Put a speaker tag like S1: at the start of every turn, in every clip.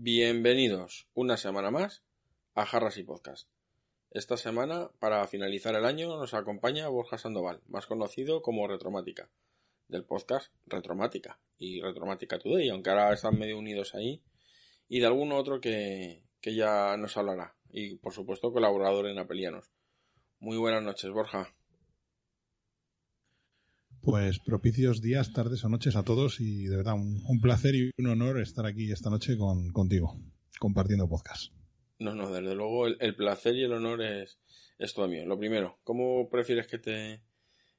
S1: Bienvenidos una semana más a Jarras y Podcast. Esta semana, para finalizar el año, nos acompaña Borja Sandoval, más conocido como Retromática, del podcast Retromática y Retromática Today, aunque ahora están medio unidos ahí, y de algún otro que, que ya nos hablará, y por supuesto colaborador en Apelianos. Muy buenas noches, Borja.
S2: Pues propicios días, tardes o noches a todos y de verdad un, placer y un honor estar aquí esta noche con, contigo, compartiendo podcast.
S1: No, no, desde luego el, placer y el honor es, es, todo mío. Lo primero, ¿cómo prefieres que te,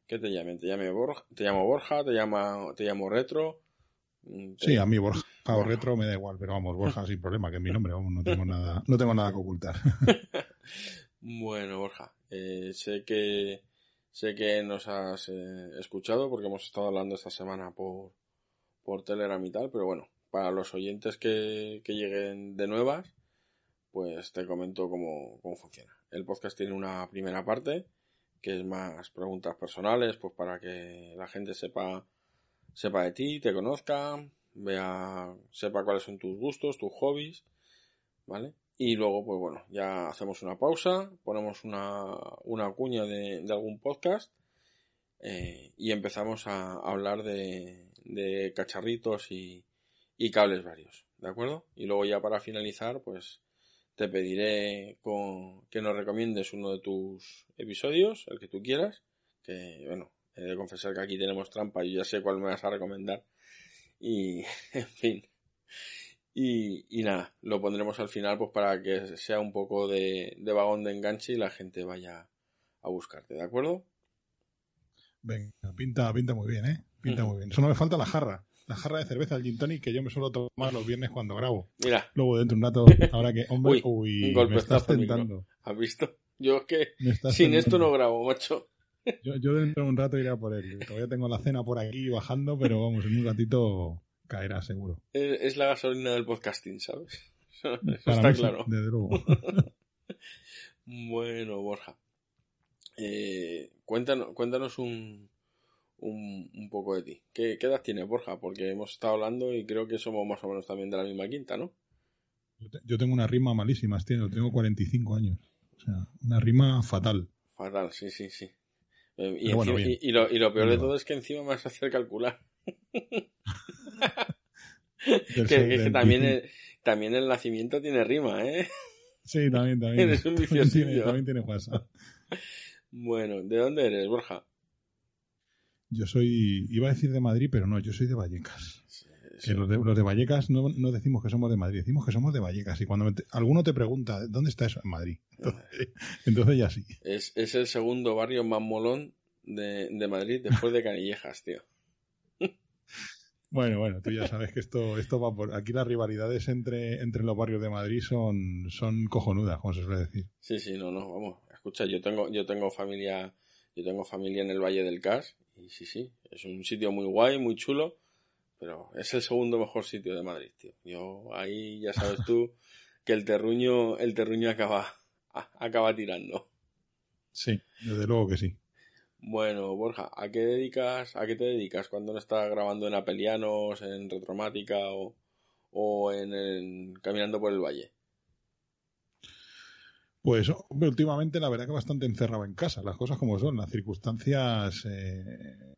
S1: que te llamen? ¿Te, llame Borja, ¿Te llamo Borja? ¿Te, llama, te llamo Retro?
S2: Mm, sí, a mí Borja o Retro me da igual, pero vamos, Borja sin problema, que es mi nombre, vamos, no tengo nada, no tengo nada que ocultar.
S1: bueno, Borja, eh, sé que Sé que nos has eh, escuchado porque hemos estado hablando esta semana por, por Telegram y tal, pero bueno, para los oyentes que, que lleguen de nuevas, pues te comento cómo, cómo funciona. El podcast tiene una primera parte que es más preguntas personales, pues para que la gente sepa, sepa de ti, te conozca, vea, sepa cuáles son tus gustos, tus hobbies, ¿vale? Y luego, pues bueno, ya hacemos una pausa, ponemos una, una cuña de, algún podcast eh, y empezamos a, hablar de, de cacharritos y, y, cables varios, ¿de acuerdo? Y luego ya para finalizar, pues te pediré con, que nos recomiendes uno de tus episodios, el que tú quieras, que bueno, he de confesar que aquí tenemos trampa y ya sé cuál me vas a recomendar y, en fin. Y, nada, lo pondremos al final pues para que sea un poco de, vagón de enganche y la gente vaya a buscarte, ¿de acuerdo?
S2: Venga, pinta, pinta muy bien, ¿eh? Pinta muy bien. Solo me falta la jarra. La jarra de cerveza, el gin tonic, que yo me suelo tomar los viernes cuando grabo.
S1: Mira.
S2: Luego dentro de un rato, ahora que, hombre, uy, me estás tentando.
S1: ¿Has visto? Yo es que sin esto no grabo, macho.
S2: Yo, yo dentro de un rato iré a por él. Todavía tengo la cena por aquí bajando, pero vamos, en un ratito caerá seguro.
S1: Es, la gasolina del podcasting, ¿sabes? está claro.
S2: desde luego.
S1: bueno, Borja. Eh, cuéntanos, cuéntanos un, un, poco de ti. ¿Qué, edad tienes, Borja? Porque hemos estado hablando y creo que somos más o menos también de la misma quinta, ¿no?
S2: Yo, tengo una rima malísima, tío. Tengo 45 años. O sea, una rima fatal.
S1: Fatal, sí, sí, sí. Eh, y, lo, y, lo, peor de todo es que encima me vas a hacer calcular. Que, también, el, también el nacimiento tiene rima, ¿eh?
S2: Sí, también, también.
S1: Eres un
S2: También tiene WhatsApp.
S1: Bueno, ¿de dónde eres, Borja?
S2: Yo soy, iba a decir de Madrid, pero no, yo soy de Vallecas. los, de, los de Vallecas no, no, decimos que somos de Madrid, decimos que somos de Vallecas. Y cuando alguno te pregunta, ¿dónde está eso? En Madrid. Entonces, ya sí.
S1: Es, es, el segundo barrio más molón de, de Madrid después de Canillejas, tío.
S2: Bueno, bueno, tú ya sabes que esto, esto va por. Aquí las rivalidades entre, entre los barrios de Madrid son, son cojonudas, como se suele decir.
S1: Sí, sí, no, no, vamos. Escucha, yo tengo, yo tengo familia, yo tengo familia en el Valle del Cas, y sí, sí, es un sitio muy guay, muy chulo, pero es el segundo mejor sitio de Madrid, tío. Yo ahí ya sabes tú que el terruño, el terruño acaba, acaba tirando.
S2: Sí, desde luego que sí.
S1: Bueno, Borja, ¿a qué dedicas, a qué te dedicas cuando no estás grabando en Apelianos, en Retromática o, o en, Caminando por el Valle?
S2: Pues últimamente la verdad que bastante encerrado en casa, las cosas como son, las circunstancias eh,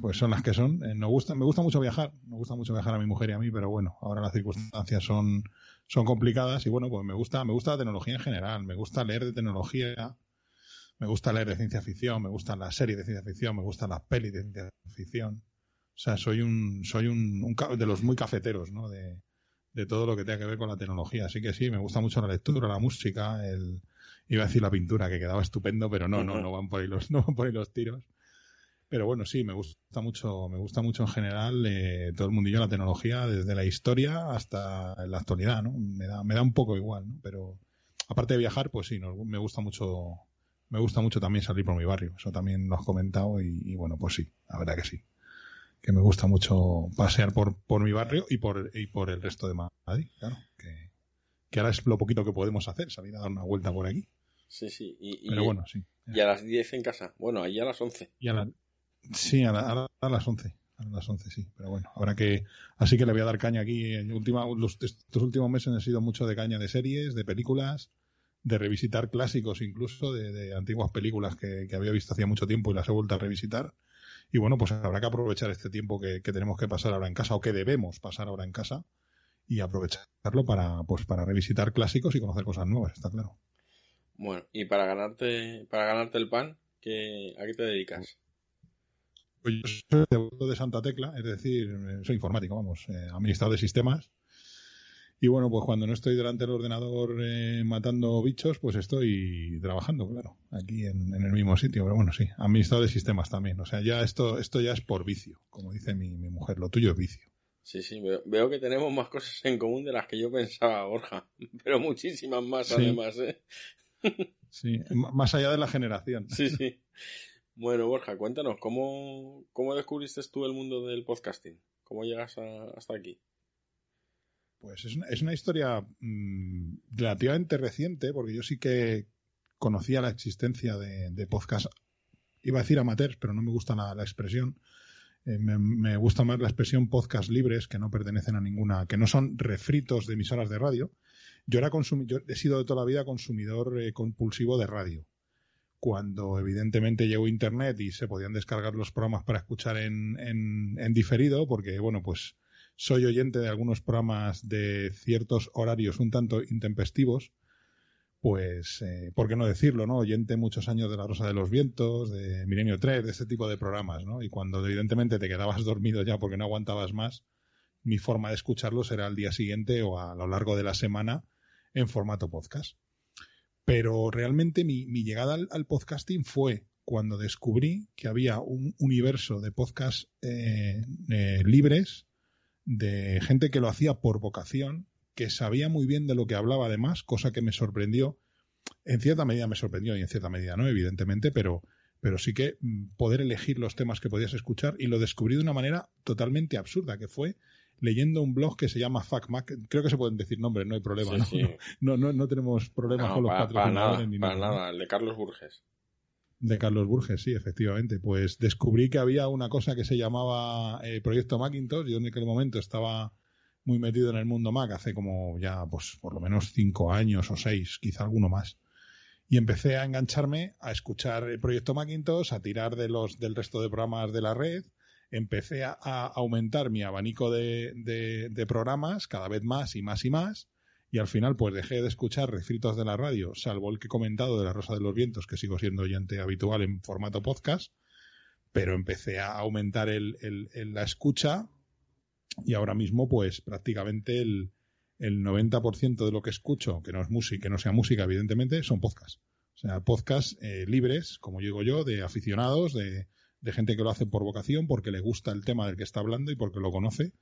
S2: pues son las que son. Eh, gusta, me gusta mucho viajar, me gusta mucho viajar a mi mujer y a mí, pero bueno, ahora las circunstancias son, son complicadas y bueno, pues me gusta, me gusta la tecnología en general, me gusta leer de tecnología, me gusta leer de ciencia ficción, me gustan las series de ciencia ficción, me gustan las pelis de ciencia ficción. O sea, soy un, soy un, de los muy cafeteros, ¿no? De, de todo lo que tenga que ver con la tecnología. Así que sí, me gusta mucho la lectura, la música, el, iba a decir la pintura, que quedaba estupendo, pero no, no, no van por ahí los, no van por ahí los tiros. Pero bueno, sí, me gusta mucho, me gusta mucho en general eh, todo el mundillo de la tecnología, desde la historia hasta la actualidad, ¿no? Me da, me da un poco igual, ¿no? Pero aparte de viajar, pues sí, me gusta mucho, me gusta mucho también salir por mi barrio. Eso también lo has comentado y, bueno, pues sí, la verdad que sí. Que me gusta mucho pasear por, por mi barrio y por, y por el resto de Madrid, claro. Que, que ahora es lo poquito que podemos hacer, salir a dar una vuelta por aquí.
S1: Sí, sí. Y,
S2: Pero bueno, sí.
S1: Y a las 10 en casa. Bueno, ahí a las 11.
S2: Y a la, Sí, a, las 11. A las 11, sí. Pero bueno, ahora que. Así que le voy a dar caña aquí. En última, los, estos últimos meses han sido mucho de caña de series, de películas, de revisitar clásicos incluso, de, antiguas películas que, había visto hacía mucho tiempo y las he vuelto a revisitar. Y bueno, pues habrá que aprovechar este tiempo que, tenemos que pasar ahora en casa o que debemos pasar ahora en casa y aprovecharlo para, pues, para revisitar clásicos y conocer cosas nuevas, está claro.
S1: Bueno, y para ganarte, para ganarte el pan, ¿qué, ¿a qué te dedicas?
S2: Pues yo soy de Santa Tecla, es decir, soy informático, vamos, eh, administrador de sistemas. Y bueno, pues cuando no estoy delante del ordenador eh, matando bichos, pues estoy trabajando, claro, aquí en, el mismo sitio. Pero bueno, sí, administrador de sistemas también. O sea, ya esto, esto ya es por vicio, como dice mi, mujer, lo tuyo es vicio.
S1: Sí, sí, veo, que tenemos más cosas en común de las que yo pensaba, Borja, pero muchísimas más además, ¿eh?
S2: Sí, más allá de la generación.
S1: Sí, sí. Bueno, Borja, cuéntanos, ¿cómo, cómo descubriste tú el mundo del podcasting? ¿Cómo llegas hasta aquí?
S2: Pues es una, es una historia mm, relativamente reciente, porque yo sí que conocía la existencia de, de podcast, iba a decir amateurs, pero no me gusta la, expresión. Eh, me, gusta más la expresión podcast libres, que no pertenecen a ninguna, que no son refritos de emisoras de radio. Yo era yo he sido de toda la vida consumidor eh, compulsivo de radio cuando evidentemente llegó Internet y se podían descargar los programas para escuchar en, en, diferido, porque bueno, pues soy oyente de algunos programas de ciertos horarios un tanto intempestivos, pues, eh, ¿por qué no decirlo, no? Oyente muchos años de La Rosa de los Vientos, de Milenio 3, de este tipo de programas, ¿no? Y cuando evidentemente te quedabas dormido ya porque no aguantabas más, mi forma de escucharlos era al día siguiente o a lo largo de la semana en formato podcast. Pero realmente mi, llegada al, podcasting fue cuando descubrí que había un universo de podcasts eh, eh, libres, de gente que lo hacía por vocación, que sabía muy bien de lo que hablaba además, cosa que me sorprendió. En cierta medida me sorprendió y en cierta medida no, evidentemente, pero, pero sí que mm, poder elegir los temas que podías escuchar y lo descubrí de una manera totalmente absurda, que fue leyendo un blog que se llama FacMac. Creo que se pueden decir nombres, no hay problema. ¿no? No, no, tenemos problemas con los
S1: para, patrocinadores ni nada. nada, el de Carlos Burges.
S2: De Carlos Burges, sí, efectivamente. Pues descubrí que había una cosa que se llamaba eh, Proyecto Macintosh. Yo en aquel momento estaba muy metido en el mundo Mac hace como ya, pues por lo menos cinco años o seis, quizá alguno más. Y empecé a engancharme a escuchar el Proyecto Macintosh, a tirar de los, del resto de programas de la red empecé a, aumentar mi abanico de, programas cada vez más y más y más. Y al final, pues dejé de escuchar refritos de la radio, salvo el que he comentado de La Rosa de los Vientos, que sigo siendo oyente habitual en formato podcast. Pero empecé a aumentar el, la escucha y ahora mismo, pues prácticamente el, el 90% de lo que escucho, que no es música, que no sea música, evidentemente, son podcasts. O sea, podcasts eh, libres, como digo yo, de aficionados, de, de gente que lo hace por vocación, porque le gusta el tema del que está hablando y porque lo conoce.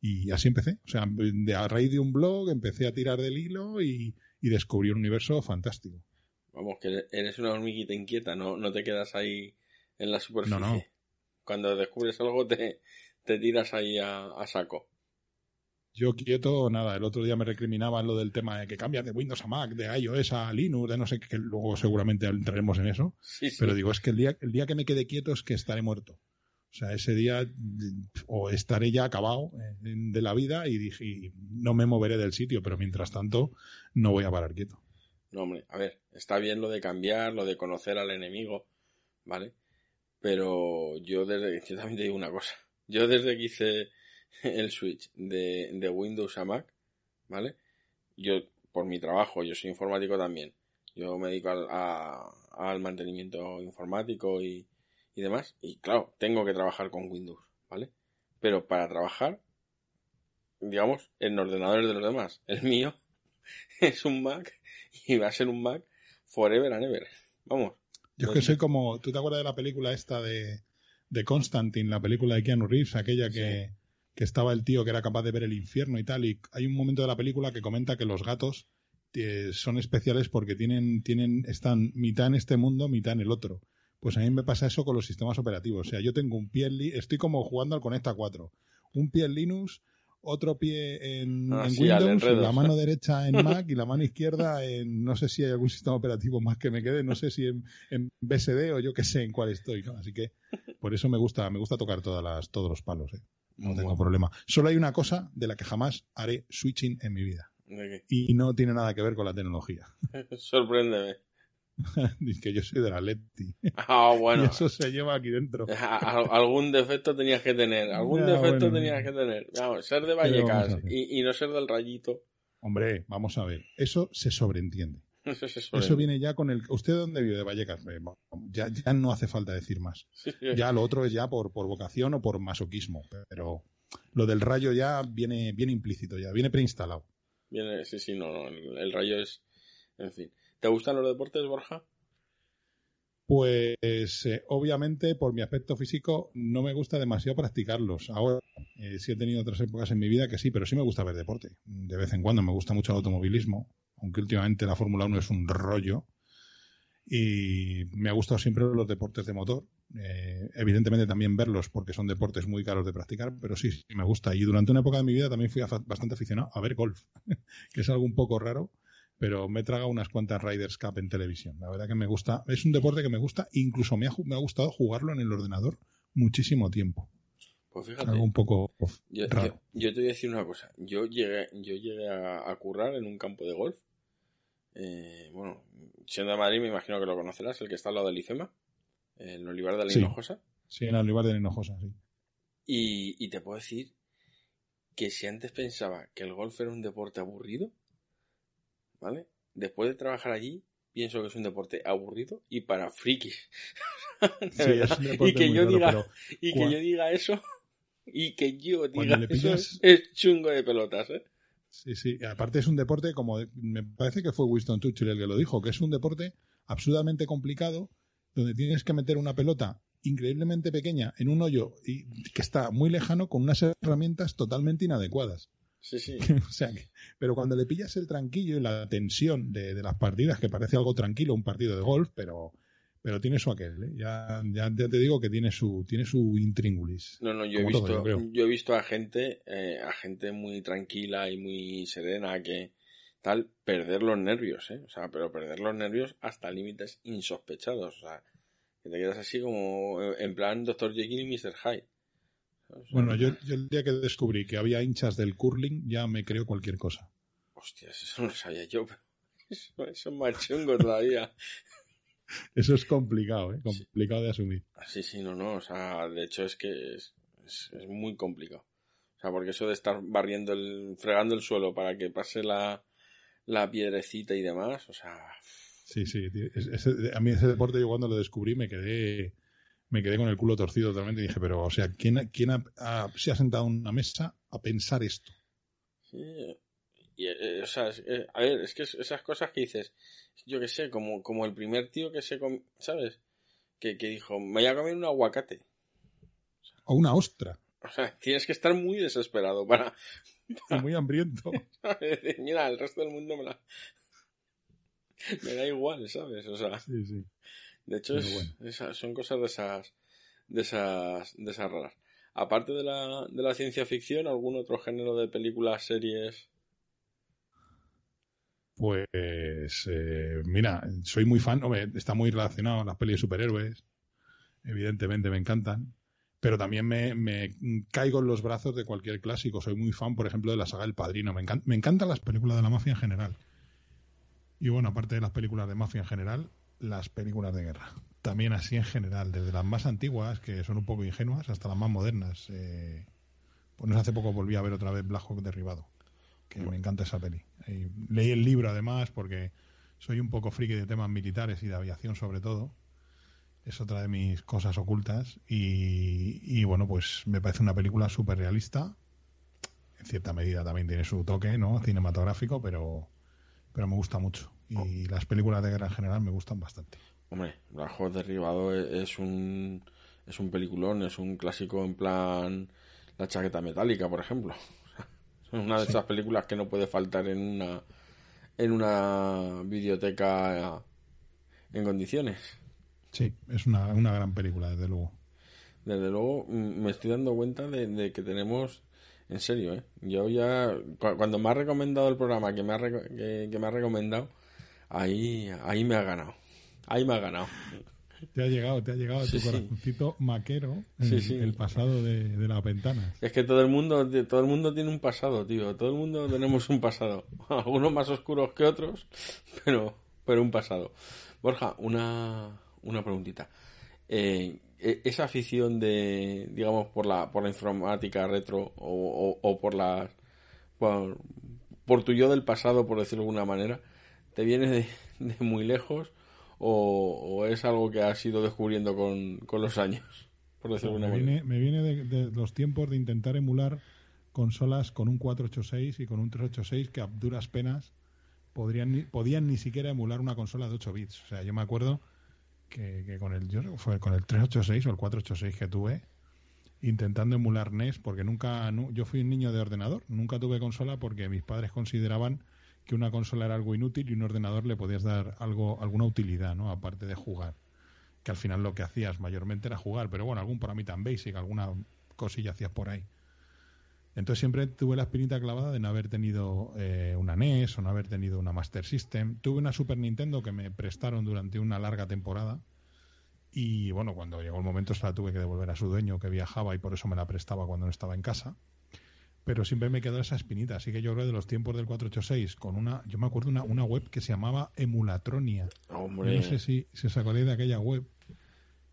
S2: Y así empecé. O sea, de, a raíz de un blog empecé a tirar del hilo y, descubrí un universo fantástico.
S1: Vamos, que eres una hormiguita inquieta, no, no te quedas ahí en la superficie. No, no. Cuando descubres algo te, te tiras ahí a saco.
S2: Yo quieto, nada, el otro día me recriminaban lo del tema de que cambia de Windows a Mac, de iOS a Linux, de no sé qué, que luego seguramente entraremos en eso. Pero digo, es que el día, el día que me quede quieto es que estaré muerto. O sea, ese día o estaré ya acabado eh, de la vida y dije, no me moveré del sitio, pero mientras tanto no voy a parar quieto.
S1: No, hombre, a ver, está bien lo de cambiar, lo de conocer al enemigo, ¿vale? Pero yo desde, yo también te digo una cosa, yo desde que hice el switch de, de Windows a Mac, ¿vale? Yo, por mi trabajo, yo soy informático también. Yo me dedico al, al mantenimiento informático y, y demás. Y claro, tengo que trabajar con Windows, ¿vale? Pero para trabajar, digamos, en ordenadores de los demás. El mío es un Mac y va a ser un Mac forever and ever. Vamos.
S2: Yo es que soy como, ¿tú te acuerdas de la película esta de de Constantine, la película de Keanu Reeves, aquella que, que estaba el tío que era capaz de ver el infierno y tal. Y hay un momento de la película que comenta que los gatos eh, son especiales porque tienen, tienen, están mitad en este mundo, mitad en el otro. Pues a mí me pasa eso con los sistemas operativos. O sea, yo tengo un pie en estoy como jugando al Conecta 4. Un pie en Linux, otro pie en,
S1: Ah,
S2: en
S1: sí, al
S2: Windows, la mano derecha en Mac y la mano izquierda en no sé si hay algún sistema operativo más que me quede, no sé si en, en BSD o yo qué sé en cuál estoy, ¿no? Así que por eso me gusta, me gusta tocar todas las, todos los palos, ¿eh? No tengo
S1: Bueno.
S2: problema. Solo hay una cosa de la que jamás haré switching en mi vida.
S1: ¿De
S2: Y no tiene nada que ver con la tecnología.
S1: Sorpréndeme.
S2: Dice que yo soy de la Leti.
S1: Ah, bueno.
S2: Y eso se lleva aquí dentro.
S1: Algún defecto tenías que tener, algún
S2: Ya,
S1: defecto
S2: bueno.
S1: tenías que tener. Vamos, ser de
S2: ¿Qué le vamos a
S1: Vallecas y, y no ser del rayito.
S2: Hombre, vamos a ver. Eso se sobreentiende.
S1: Eso, se
S2: Eso viene ya con el... ¿Usted dónde vive de Vallecas? Eh, Ya, ya no hace falta decir más.
S1: Sí, sí.
S2: Ya lo otro es ya por, por vocación o por masoquismo. Pero lo del rayo ya viene, viene implícito ya, viene preinstalado.
S1: Viene- sí, sí, no, no, el rayo es... En fin. ¿Te gustan los deportes, Borja?
S2: Pues eh, obviamente por mi aspecto físico no me gusta demasiado practicarlos. Ahora eh, sí he tenido otras épocas en mi vida que sí, pero sí me gusta ver deporte. De vez en cuando me gusta mucho el automovilismo, aunque últimamente la Fórmula 1 es un rollo. Y me ha gustado siempre los deportes de motor. Eh, evidentemente también verlos porque son deportes muy caros de practicar, pero sí, sí me gusta. Y durante una época de mi vida también fui bastante aficionado a ver golf, que es algo un poco raro, pero me he tragado unas cuantas Riders Cup en televisión. La verdad que me gusta, es un deporte que me gusta, incluso me ha, me ha gustado jugarlo en el ordenador muchísimo tiempo.
S1: Pues fíjate,
S2: Algo un poco
S1: yo,
S2: raro.
S1: yo- yo te voy a decir una cosa. Yo llegué, yo llegué a, a currar en un campo de golf. Eh, bueno, siendo de Madrid me imagino que lo conocerás, el que está al lado del IFEMA, el Olivar de la
S2: Sí.
S1: Hinojosa.
S2: Sí, en el Olivar de Hinojosa, sí.
S1: Y, y te puedo decir que si antes pensaba que el golf era un deporte aburrido, ¿vale? Después de trabajar allí, pienso que es un deporte aburrido y para frikis.
S2: Sí,
S1: y que yo
S2: raro,
S1: diga, y que yo diga eso, y que yo diga eso
S2: pillas-
S1: es chungo de pelotas, ¿eh?
S2: Sí, sí. Aparte es un deporte como me parece que fue Winston Churchill el que lo dijo, que es un deporte absolutamente complicado donde tienes que meter una pelota increíblemente pequeña en un hoyo y que está muy lejano con unas herramientas totalmente inadecuadas.
S1: Sí, sí.
S2: o sea que- pero cuando le pillas el tranquillo y la tensión de, de las partidas, que parece algo tranquilo un partido de golf, pero pero tiene su aquel, ¿eh? ya, ya, ya te digo que tiene su tiene su intríngulis.
S1: No, no, yo he
S2: todo,
S1: visto,
S2: yo
S1: he visto a gente, eh, a gente muy tranquila y muy serena que tal perder los nervios, ¿eh? O sea, pero perder los nervios hasta límites insospechados, o sea, que te quedas así como en plan Dr. Jekyll y Mr. Hyde.
S2: Bueno, yo, yo el día que descubrí que había hinchas del curling ya me creo cualquier cosa.
S1: Hostias, eso no lo sabía yo, pero eso, eso es más chungo todavía.
S2: Eso es complicado, ¿eh? complicado de asumir.
S1: Sí, sí, no, no, o sea, de hecho es que es, es, es muy complicado. O sea, porque eso de estar barriendo el, fregando el suelo para que pase la, la piedrecita y demás, o sea,
S2: Sí, sí. ese- a mí ese deporte yo cuando lo descubrí me quedé me quedé con el culo torcido totalmente y dije, pero, o sea, ¿quién, quién ha- ha- se ha sentado en una mesa a pensar esto?
S1: sí, y, eh, o sea, eh, a ver, es que es- esas cosas que dices, yo que sé, como, como el primer tío que se, com- ¿sabes? Que, que dijo, me voy a comer un aguacate.
S2: O una ostra,
S1: O sea, tienes que estar muy desesperado para
S2: y muy hambriento.
S1: mira, el resto del mundo me la... me da igual, ¿sabes? O sea...
S2: Sí, sí.
S1: De hecho, es-
S2: bueno.
S1: son cosas de esas, de esas, de esas raras. Aparte de la, de la ciencia ficción, ¿algún otro género de películas, series?
S2: Pues, eh, mira, soy muy fan, hombre, está muy relacionado a las pelis de superhéroes, evidentemente me encantan, pero también me, me caigo en los brazos de cualquier clásico. Soy muy fan, por ejemplo, de la saga El Padrino. Me, encan- me encantan las películas de la mafia en general. Y bueno, aparte de las películas de mafia en general, las películas de guerra. También así en general, desde las más antiguas, que son un poco ingenuas, hasta las más modernas. Eh, pues no sé, hace poco volví a ver otra vez Black Hawk Derribado, que me encanta esa peli. Y leí el libro además porque soy un poco friki de temas militares y de aviación sobre todo. Es otra de mis cosas ocultas. Y, y bueno, pues me parece una película súper realista. En cierta medida también tiene su toque, ¿no? Cinematográfico, pero, pero me gusta mucho. Y las películas de guerra en general me gustan bastante.
S1: Hombre, Hawk Derribado e- es un, es un peliculón, es un clásico en plan La chaqueta metálica, por ejemplo. Es una de esas películas que no puede faltar en una en una biblioteca en condiciones.
S2: Sí, es una, una gran película, desde luego.
S1: Desde luego, me estoy dando cuenta de, que tenemos, en serio, ¿eh? Yo ya, cuando me ha recomendado el programa que me ha, que, me ha recomendado, ahí, ahí me ha ganado. Ahí me ha ganado.
S2: Te ha llegado, te ha llegado tu corazoncito maquero el pasado de, de las ventanas.
S1: Es que todo el mundo, todo el mundo tiene un pasado, tío. Todo el mundo tenemos un pasado. Algunos más oscuros que otros, pero, pero un pasado. Borja, una, una preguntita. Eh, e, esa afición de, digamos, por la, por la informática retro o, o, por la, por, por, tu yo del pasado, por decirlo de alguna manera, ¿te viene de, muy lejos o, es algo que has ido descubriendo con, con los años? Por decirlo
S2: me, viene, me viene de, los tiempos de intentar emular consolas con un 486 y con un 386 que a duras penas podrían, podían ni siquiera emular una consola de 8 bits. O sea, yo me acuerdo que, con el yo fue con el 386 o el 486 que tuve intentando emular NES porque nunca yo fui un niño de ordenador, nunca tuve consola porque mis padres consideraban que una consola era algo inútil y un ordenador le podías dar algo alguna utilidad, ¿no? aparte de jugar. Que al final lo que hacías mayormente era jugar, pero bueno, algún mí tan basic, alguna cosilla hacías por ahí. Entonces siempre tuve la espinita clavada de no haber tenido eh, una NES o no haber tenido una Master System. Tuve una Super Nintendo que me prestaron durante una larga temporada. Y bueno, cuando llegó el momento se la tuve que devolver a su dueño que viajaba y por eso me la prestaba cuando no estaba en casa. Pero siempre me quedó esa espinita. Así que yo creo de los tiempos del 486 con una, yo me acuerdo una, una web que se llamaba Emulatronia. No sé si, si os acordáis de aquella web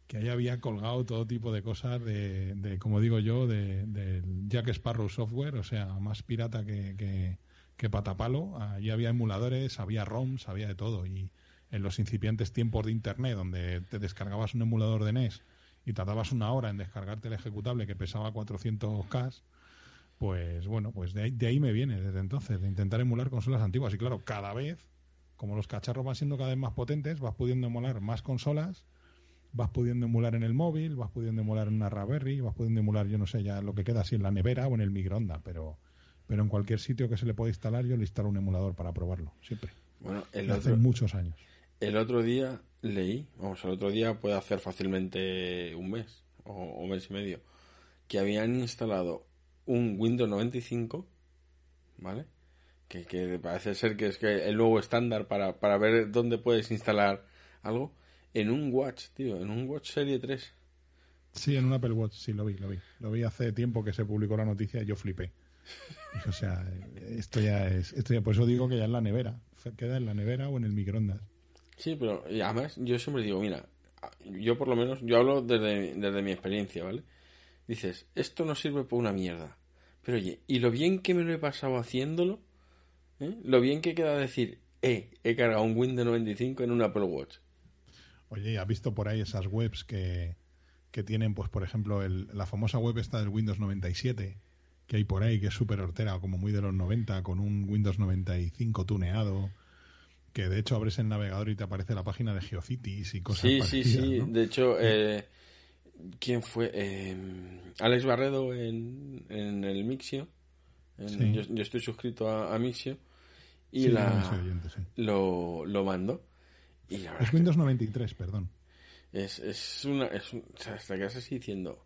S2: que ahí había colgado todo tipo de cosas de, como digo yo, de, Jack Sparrow Software, o sea, más pirata que, que, patapalo. Allí había emuladores, había ROMs, había de todo. Y en los incipientes tiempos de Internet, donde te descargabas un emulador de NES y tardabas una hora en descargarte el ejecutable que pesaba 400K, pues bueno, pues de ahí, de ahí me viene desde entonces, de intentar emular consolas antiguas. Y claro, cada vez, como los cacharros van siendo cada vez más potentes, vas pudiendo emular más consolas vas pudiendo emular en el móvil, vas pudiendo emular en una Raspberry, vas pudiendo emular, yo no sé, ya lo que queda así en la nevera o en el microondas, pero, pero en cualquier sitio que se le pueda instalar, yo le instalo un emulador para probarlo, siempre.
S1: Bueno, el
S2: Hace muchos años.
S1: El otro día leí, vamos, el otro día puede hacer fácilmente un mes o un mes y medio, que habían instalado un Windows 95, ¿vale? Que, que parece ser que es que el nuevo estándar para, para ver dónde puedes instalar algo en un Watch, tío, en un Watch Serie 3.
S2: Sí, en un Apple Watch, sí, lo vi, lo vi. Lo vi hace tiempo que se publicó la noticia y yo flipé. o sea, esto ya es, esto ya, por eso digo que ya en la nevera. Queda en la nevera o en el microondas.
S1: Sí, pero y además yo siempre digo, mira, yo por lo menos, yo hablo desde, desde mi experiencia, ¿vale? Dices, esto no sirve por una mierda. Pero oye, y lo bien que me lo he pasado haciéndolo, ¿eh? lo bien que queda decir, eh, he cargado un Windows 95 en un Apple Watch.
S2: Oye, ¿has visto por ahí esas webs que, que tienen, pues por ejemplo, el, la famosa web esta del Windows 97 que hay por ahí, que es súper hortera, como muy de los 90, con un Windows 95 tuneado, que de hecho abres el navegador y te aparece la página de Geocities y cosas
S1: Sí, sí, sí. De hecho, eh, ¿quién fue? Eh, Alex Barredo en, en el Mixio. yo, estoy suscrito a, Mixio. Y la, lo, lo mando
S2: es Windows 93, perdón.
S1: Es, es una. Es o sea, hasta que así diciendo.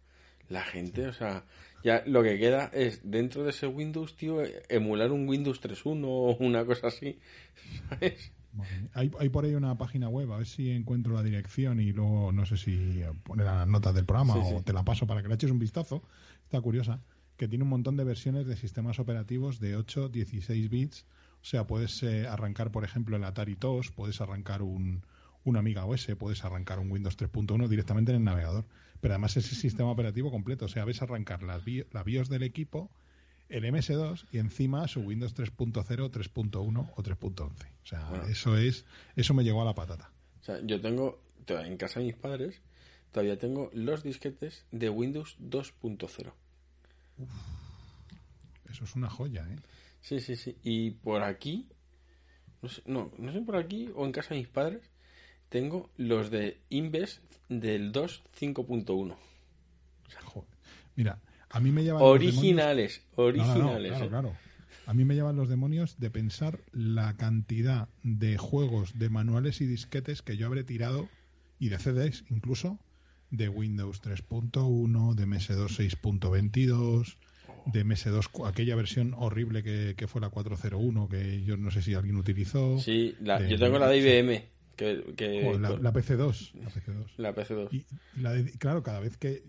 S1: La gente, o sea, ya lo que queda es dentro de ese Windows, tío, emular un Windows 3.1 o una cosa así. ¿Sabes?
S2: Hay, hay, por ahí una página web, a ver si encuentro la dirección y luego no sé si pone las notas del programa o te la paso para que le eches un vistazo. Está curiosa. Que tiene un montón de versiones de sistemas operativos de 8, 16 bits o sea, puedes eh, arrancar, por ejemplo, el Atari TOS, puedes arrancar un, Amiga OS, puedes arrancar un Windows 3.1 directamente en el navegador. Pero además es el sistema operativo completo. O sea, ves arrancar la BIOS del equipo, el MS2 y encima su Windows 3.0, 3.1 o 3.11. O sea, eso es eso me llegó a la patata.
S1: O sea, yo tengo en casa de mis padres todavía tengo los disquetes de Windows 2.0.
S2: Eso es una joya, ¿eh?
S1: Sí, sí, sí. Y por aquí, no sé, no, no sé por aquí o en casa de mis padres, tengo los de Inves del 2 5.1.
S2: Mira, a mí me llevan
S1: originales,
S2: los
S1: demonios... originales.
S2: claro,
S1: ¿eh?
S2: claro. A mí me llevan los demonios de pensar la cantidad de juegos, de manuales y disquetes que yo habré tirado, y de CDs incluso, de Windows 3.1, de MS2 6.22, de MS2, cu- aquella versión horrible que, que fue la 401, que yo no sé si alguien utilizó.
S1: Sí, la-
S2: de-
S1: yo tengo la de IBM, que, que-
S2: Joder, la, la PC2. La PC2.
S1: la PC2.
S2: Y la de- claro, cada vez que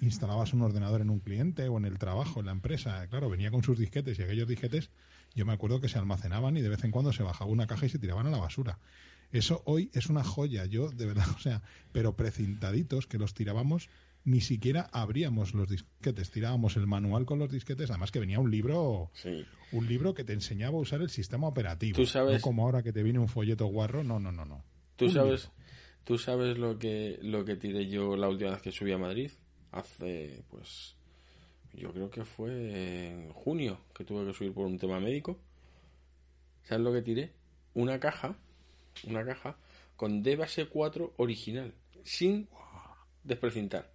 S2: instalabas un ordenador en un cliente o en el trabajo, en la empresa, claro, venía con sus disquetes y aquellos disquetes, yo me acuerdo que se almacenaban y de vez en cuando se bajaba una caja y se tiraban a la basura. Eso hoy es una joya, yo de verdad, o sea, pero precintaditos que los tirábamos, ni siquiera abríamos los disquetes, tirábamos el manual con los disquetes, además que venía un libro,
S1: Sí.
S2: un libro que te enseñaba a usar el sistema operativo.
S1: Tú sabes-
S2: No como ahora que te viene un folleto guarro, no, no, no, no.
S1: ¿Tú
S2: Un
S1: sabes,
S2: libro.
S1: tú sabes lo que lo que tiré yo la última vez que subí a Madrid? Hace, pues, yo creo que fue en junio que tuve que subir por un tema médico. ¿Sabes lo que tiré? Una caja, una caja con DBase 4 original, sin desprecintar.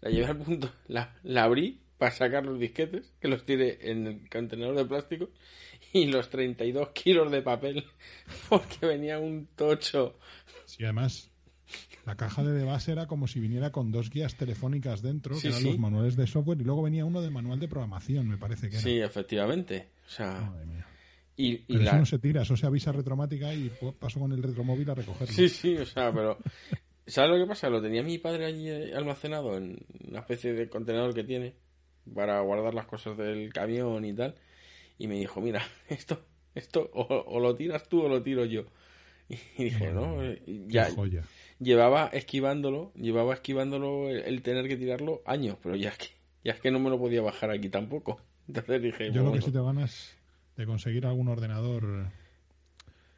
S1: La llevé al punto, la, la abrí para sacar los disquetes, que los tiré en el contenedor de plástico, y los 32 kilos de papel, porque venía un tocho.
S2: Sí, además, la caja de base era como si viniera con dos guías telefónicas dentro,
S1: Sí,
S2: que eran
S1: sí.
S2: los manuales de software, y luego venía uno de manual de programación, me parece que era.
S1: Sí, efectivamente. O sea,
S2: Madre mía.
S1: y, y
S2: Pero
S1: la...
S2: eso no se tira, eso se avisa retromática y paso con el retromóvil a recogerlo.
S1: Sí, sí, o sea, pero... ¿Sabes lo que pasa? Lo tenía mi padre allí eh, almacenado en una especie de contenedor que tiene para guardar las cosas del camión y tal. Y me dijo, mira, esto, esto o, o lo tiras tú o lo tiro yo. Y dije, no, eh, y
S2: Qué
S1: ya
S2: joya.
S1: Llevaba esquivándolo, llevaba esquivándolo el, el tener que tirarlo años, pero ya es que, ya es que no me lo podía bajar aquí tampoco. Entonces dije,
S2: Yo lo que sí te ganas de conseguir algún ordenador,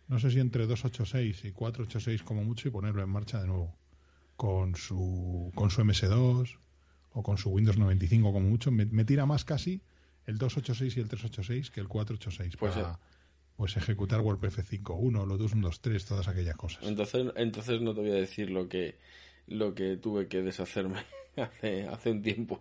S2: no sé si entre 286 y 486 como mucho, y ponerlo en marcha de nuevo. Con su, con su MS2 o con su Windows 95 como mucho. Me, me tira más casi el 286 y el 386 que el 486
S1: Pues,
S2: para. Pues ejecutar WordPress 5.1, Lotus 1.2.3, todas aquellas cosas.
S1: Entonces, entonces no te voy a decir lo que lo que tuve que deshacerme hace, hace un tiempo.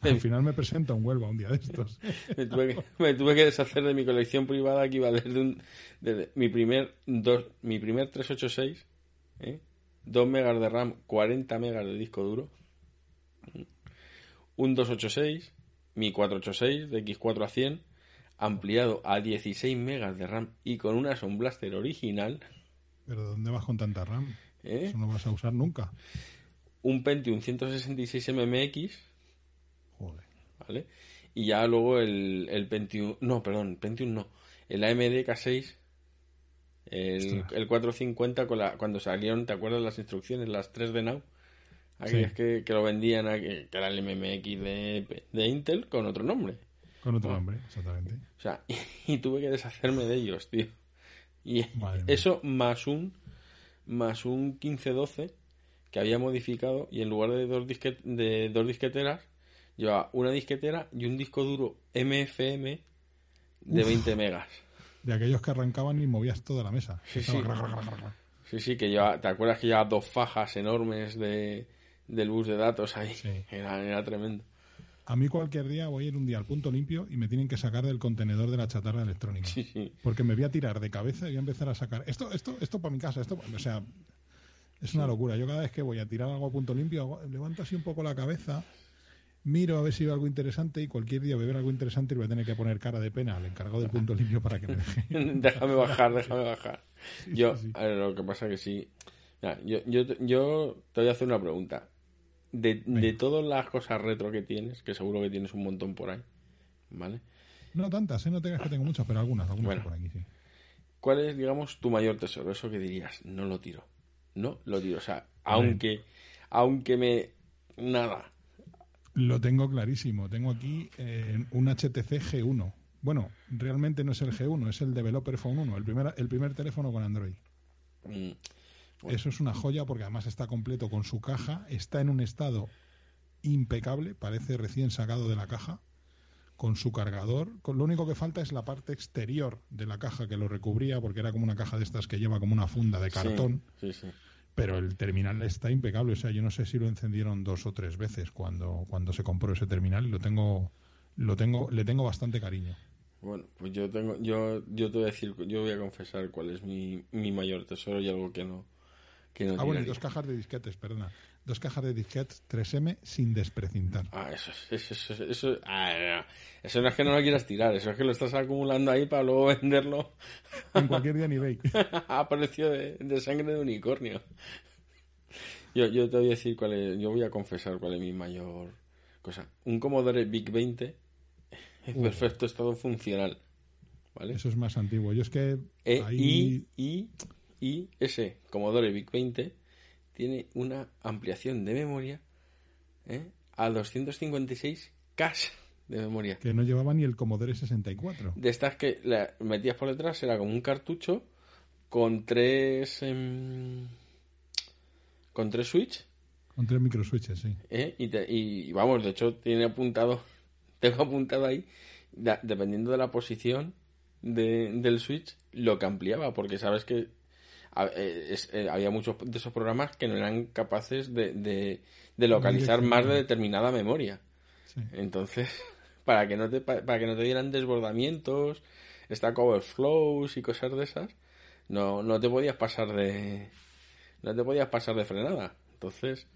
S2: Al final me presento en Huelva un día de estos.
S1: Me tuve, que, me tuve que deshacer de mi colección privada que iba desde un desde mi primer dos, mi primer 386, ¿eh? 2 megas de RAM, 40 megas de disco duro, un 286, mi 486 de X4 a 100, ampliado a 16 megas de RAM y con una Sound Blaster original,
S2: Pero ¿dónde vas con tanta RAM?
S1: ¿eh?
S2: Eso no vas a usar nunca.
S1: un Pentium 166 MMX,
S2: Joder.
S1: ¿vale? Y ya luego el, el Pentium, no, perdón, Pentium no, el AMD K6, el, el 450 con la, cuando salieron, ¿te acuerdas las instrucciones? Las 3 de Now, aquellas
S2: Sí.
S1: que, que lo vendían, a- que era el MMX de, de Intel con otro nombre.
S2: Con otro
S1: Ah.
S2: nombre, exactamente.
S1: O sea, y, tuve que deshacerme de ellos, tío. Y
S2: Madre mía.
S1: eso más un más un 1512 que había modificado y en lugar de dos, disquet- de dos disqueteras llevaba una disquetera y un disco duro MFM de
S2: Uf.
S1: 20 megas.
S2: De aquellos que arrancaban y movías toda la mesa.
S1: Sí, sí. Sí, sí, que llevaba, ¿te acuerdas que llevaba dos fajas enormes de, del bus de datos ahí?
S2: Sí.
S1: Era, era tremendo.
S2: A mí cualquier día voy a ir un día al punto limpio y me tienen que sacar del contenedor de la chatarra electrónica.
S1: Sí, sí.
S2: Porque me voy a tirar de cabeza y voy a empezar a sacar. Esto, esto, esto para mi casa, esto, o sea, es una locura. Yo cada vez que voy a tirar algo a punto limpio, levanto así un poco la cabeza, miro a ver si veo algo interesante y cualquier día voy a ver algo interesante y voy a tener que poner cara de pena al encargado del punto limpio para que me deje.
S1: déjame bajar, déjame bajar. Yo,
S2: sí,
S1: a ver, lo que pasa que sí. Mira, yo, yo, yo te voy a hacer una pregunta. De, de todas las cosas retro que tienes, que seguro que tienes un montón por ahí, ¿vale?
S2: No tantas, ¿eh? no tengas que tengo muchas, pero algunas, algunas
S1: Bueno.
S2: por aquí, sí.
S1: ¿Cuál es, digamos, tu mayor tesoro? Eso que dirías, no lo tiro. No lo tiro. O sea, aunque, aunque me. Nada.
S2: Lo tengo clarísimo. Tengo aquí eh, un HTC G1. Bueno, realmente no es el G1, es el Developer Phone 1, el primer, el primer teléfono con Android.
S1: Mm, Bueno.
S2: Eso es una joya porque además está completo con su caja, está en un estado impecable, parece recién sacado de la caja, con su cargador. Con, lo único que falta es la parte exterior de la caja que lo recubría, porque era como una caja de estas que lleva como una funda de cartón.
S1: Sí, sí. sí.
S2: pero el terminal está impecable. O sea, yo no sé si lo encendieron dos o tres veces cuando, cuando se compró ese terminal y lo tengo, lo tengo, le tengo bastante cariño.
S1: Bueno, pues yo tengo, yo, yo te voy a decir, yo voy a confesar cuál es mi, mi mayor tesoro y algo que no, que
S2: Ah, bueno, y dos cajas de disquetes, perdona. Dos cajas de disquetes 3M sin desprecintar.
S1: Ah, eso, eso, eso, eso, ah, no. eso no es que no lo quieras tirar, eso es que lo estás acumulando ahí para luego venderlo
S2: En cualquier día ni eBay.
S1: a precio de, de sangre de unicornio. Yo, yo te voy a decir cuál es, yo voy a confesar cuál es mi mayor cosa. Un Commodore VIC 20 en perfecto estado funcional. ¿Vale?
S2: Eso es más antiguo. Yo es que
S1: E,
S2: ahí...
S1: y, y, y ese Commodore VIC 20 tiene una ampliación de memoria ¿eh? a 256 K de memoria.
S2: que no llevaba ni el Commodore 64.
S1: De estas que la metías por detrás era como un cartucho con tres em, con tres switch
S2: Con tres microswitches, sí.
S1: ¿eh? y, te- y vamos, de hecho tiene apuntado, tengo apuntado ahí, da- dependiendo de la posición de- del switch, lo que ampliaba, porque sabes que a- eh, es- eh, había muchos de esos programas que no eran capaces de, de- de localizar más de determinada memoria.
S2: sí.
S1: Entonces, para que no te, pa- para que no te dieran desbordamientos, stack overflows y cosas de esas, no, no te podías pasar de no te podías pasar de frenada. Entonces,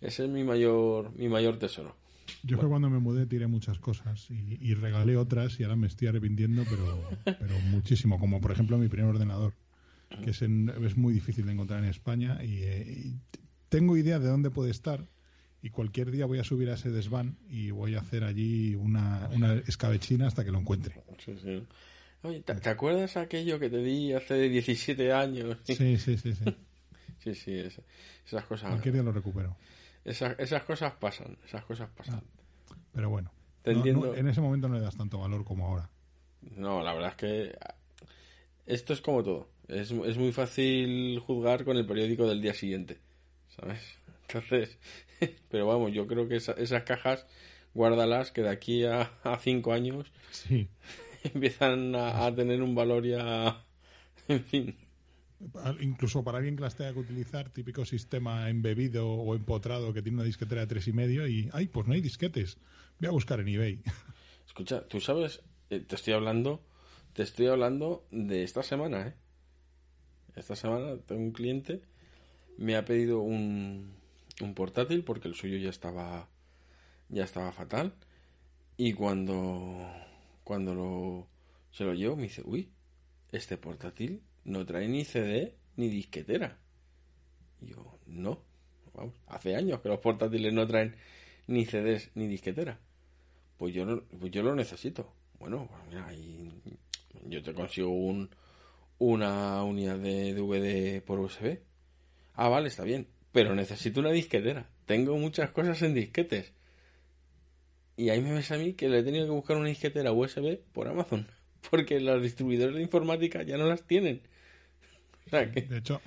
S1: ese es mi mayor mi mayor tesoro.
S2: Yo que cuando me mudé tiré muchas cosas y, y regalé otras y ahora me estoy arrepintiendo, pero, pero muchísimo. Como por ejemplo mi primer ordenador, que es, en- es muy difícil de encontrar en España y, eh, y tengo idea de dónde puede estar y cualquier día voy a subir a ese desván y voy a hacer allí una, una escabechina hasta que lo encuentre.
S1: Sí, sí. Oye, ¿te, te acuerdas aquello que te di hace 17 años?
S2: Sí, sí, sí, sí.
S1: sí, sí, esa- esas cosas
S2: Cualquier día lo recupero.
S1: esas, esas cosas pasan, esas cosas pasan.
S2: Pero bueno, no- no- en ese momento no le das tanto valor como ahora.
S1: No, la verdad es que esto es como todo. Es, es muy fácil juzgar con el periódico del día siguiente, ¿sabes? Entonces, pero vamos, yo creo que esa- esas cajas, guárdalas, que de aquí a, a cinco años
S2: Sí.
S1: empiezan a, a tener un valor ya... En fin,
S2: Incluso para alguien que las tenga que utilizar, típico sistema embebido o empotrado que tiene una disquetera de tres y medio y, ay, pues no hay disquetes. Voy a buscar en eBay.
S1: escucha, tú sabes, Eh, te estoy hablando, te estoy hablando de esta semana, ¿eh? Esta semana tengo un cliente, me ha pedido un, un portátil porque el suyo ya estaba, ya estaba fatal y cuando, cuando lo, se lo llevo me dice, uy, este portátil no trae ni CD ni disquetera. Y yo, no, vamos, hace años que los portátiles no traen ni CDs ni disquetera. Pues yo, pues yo lo necesito. Bueno, pues mira, yo te consigo un, una unidad de DVD por USB. Ah, vale, está bien. Pero necesito una disquetera. Tengo muchas cosas en disquetes. Y ahí me ves a mí que le he tenido que buscar una disquetera USB por Amazon. Porque los distribuidores de informática ya no las tienen. O sea que...
S2: De hecho,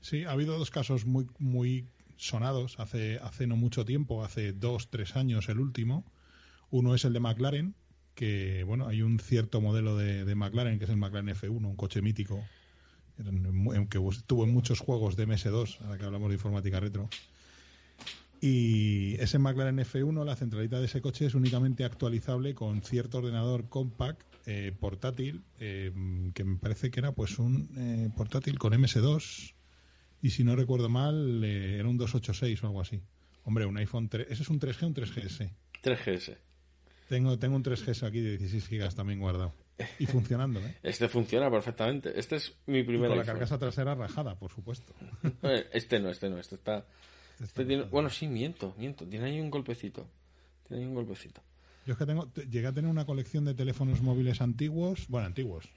S2: sí, ha habido dos casos muy, muy sonados hace, hace no mucho tiempo, hace dos, tres años el último. Uno es el de McLaren, que, bueno, hay un cierto modelo de, de McLaren, que es el McLaren F1, un coche mítico, que tuvo en muchos juegos de MS2, ahora que hablamos de informática retro. Y ese McLaren F1, la centralita de ese coche es únicamente actualizable con cierto ordenador compact eh, portátil, eh, que me parece que era pues un eh, portátil con MS2 y si no recuerdo mal eh, era un 286 o algo así. Hombre, un iPhone 3, ese es un 3G o un 3GS.
S1: 3GS.
S2: Tengo, tengo un 3GS aquí de 16 gigas también guardado. Y funcionando, ¿eh?
S1: Este funciona perfectamente. Este es mi
S2: Y
S1: primer
S2: con la
S1: iPhone.
S2: carcasa trasera rajada, por supuesto.
S1: Eh, Este no, este no, este está...
S2: Este
S1: Este tiene... Bueno, sí, miento, miento. Tiene ahí un golpecito. Tiene ahí un golpecito.
S2: Yo es que tengo, te- llegué a tener una colección de teléfonos móviles antiguos, bueno, antiguos,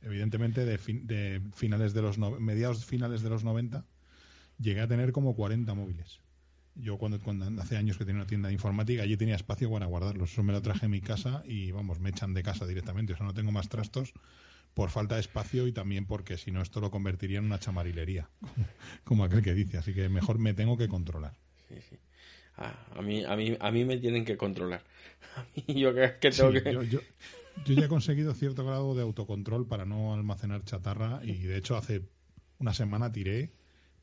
S2: evidentemente de, fin- de finales de los no- mediados finales de los 90, llegué a tener como 40 móviles. Yo cuando, cuando hace años que tenía una tienda de informática, allí tenía espacio para guardarlos. Eso me lo traje a mi casa y vamos, me echan de casa directamente. O sea, no tengo más trastos por falta de espacio y también porque si no esto lo convertiría en una chamarilería, como aquel que dice. Así que mejor me tengo que controlar.
S1: Sí, sí. Ah, a, mí, a, mí, a mí me tienen que controlar. A mí yo que, que tengo
S2: Sí,
S1: que...
S2: yo, yo- yo ya he conseguido cierto grado de autocontrol para no almacenar chatarra y de hecho hace una semana tiré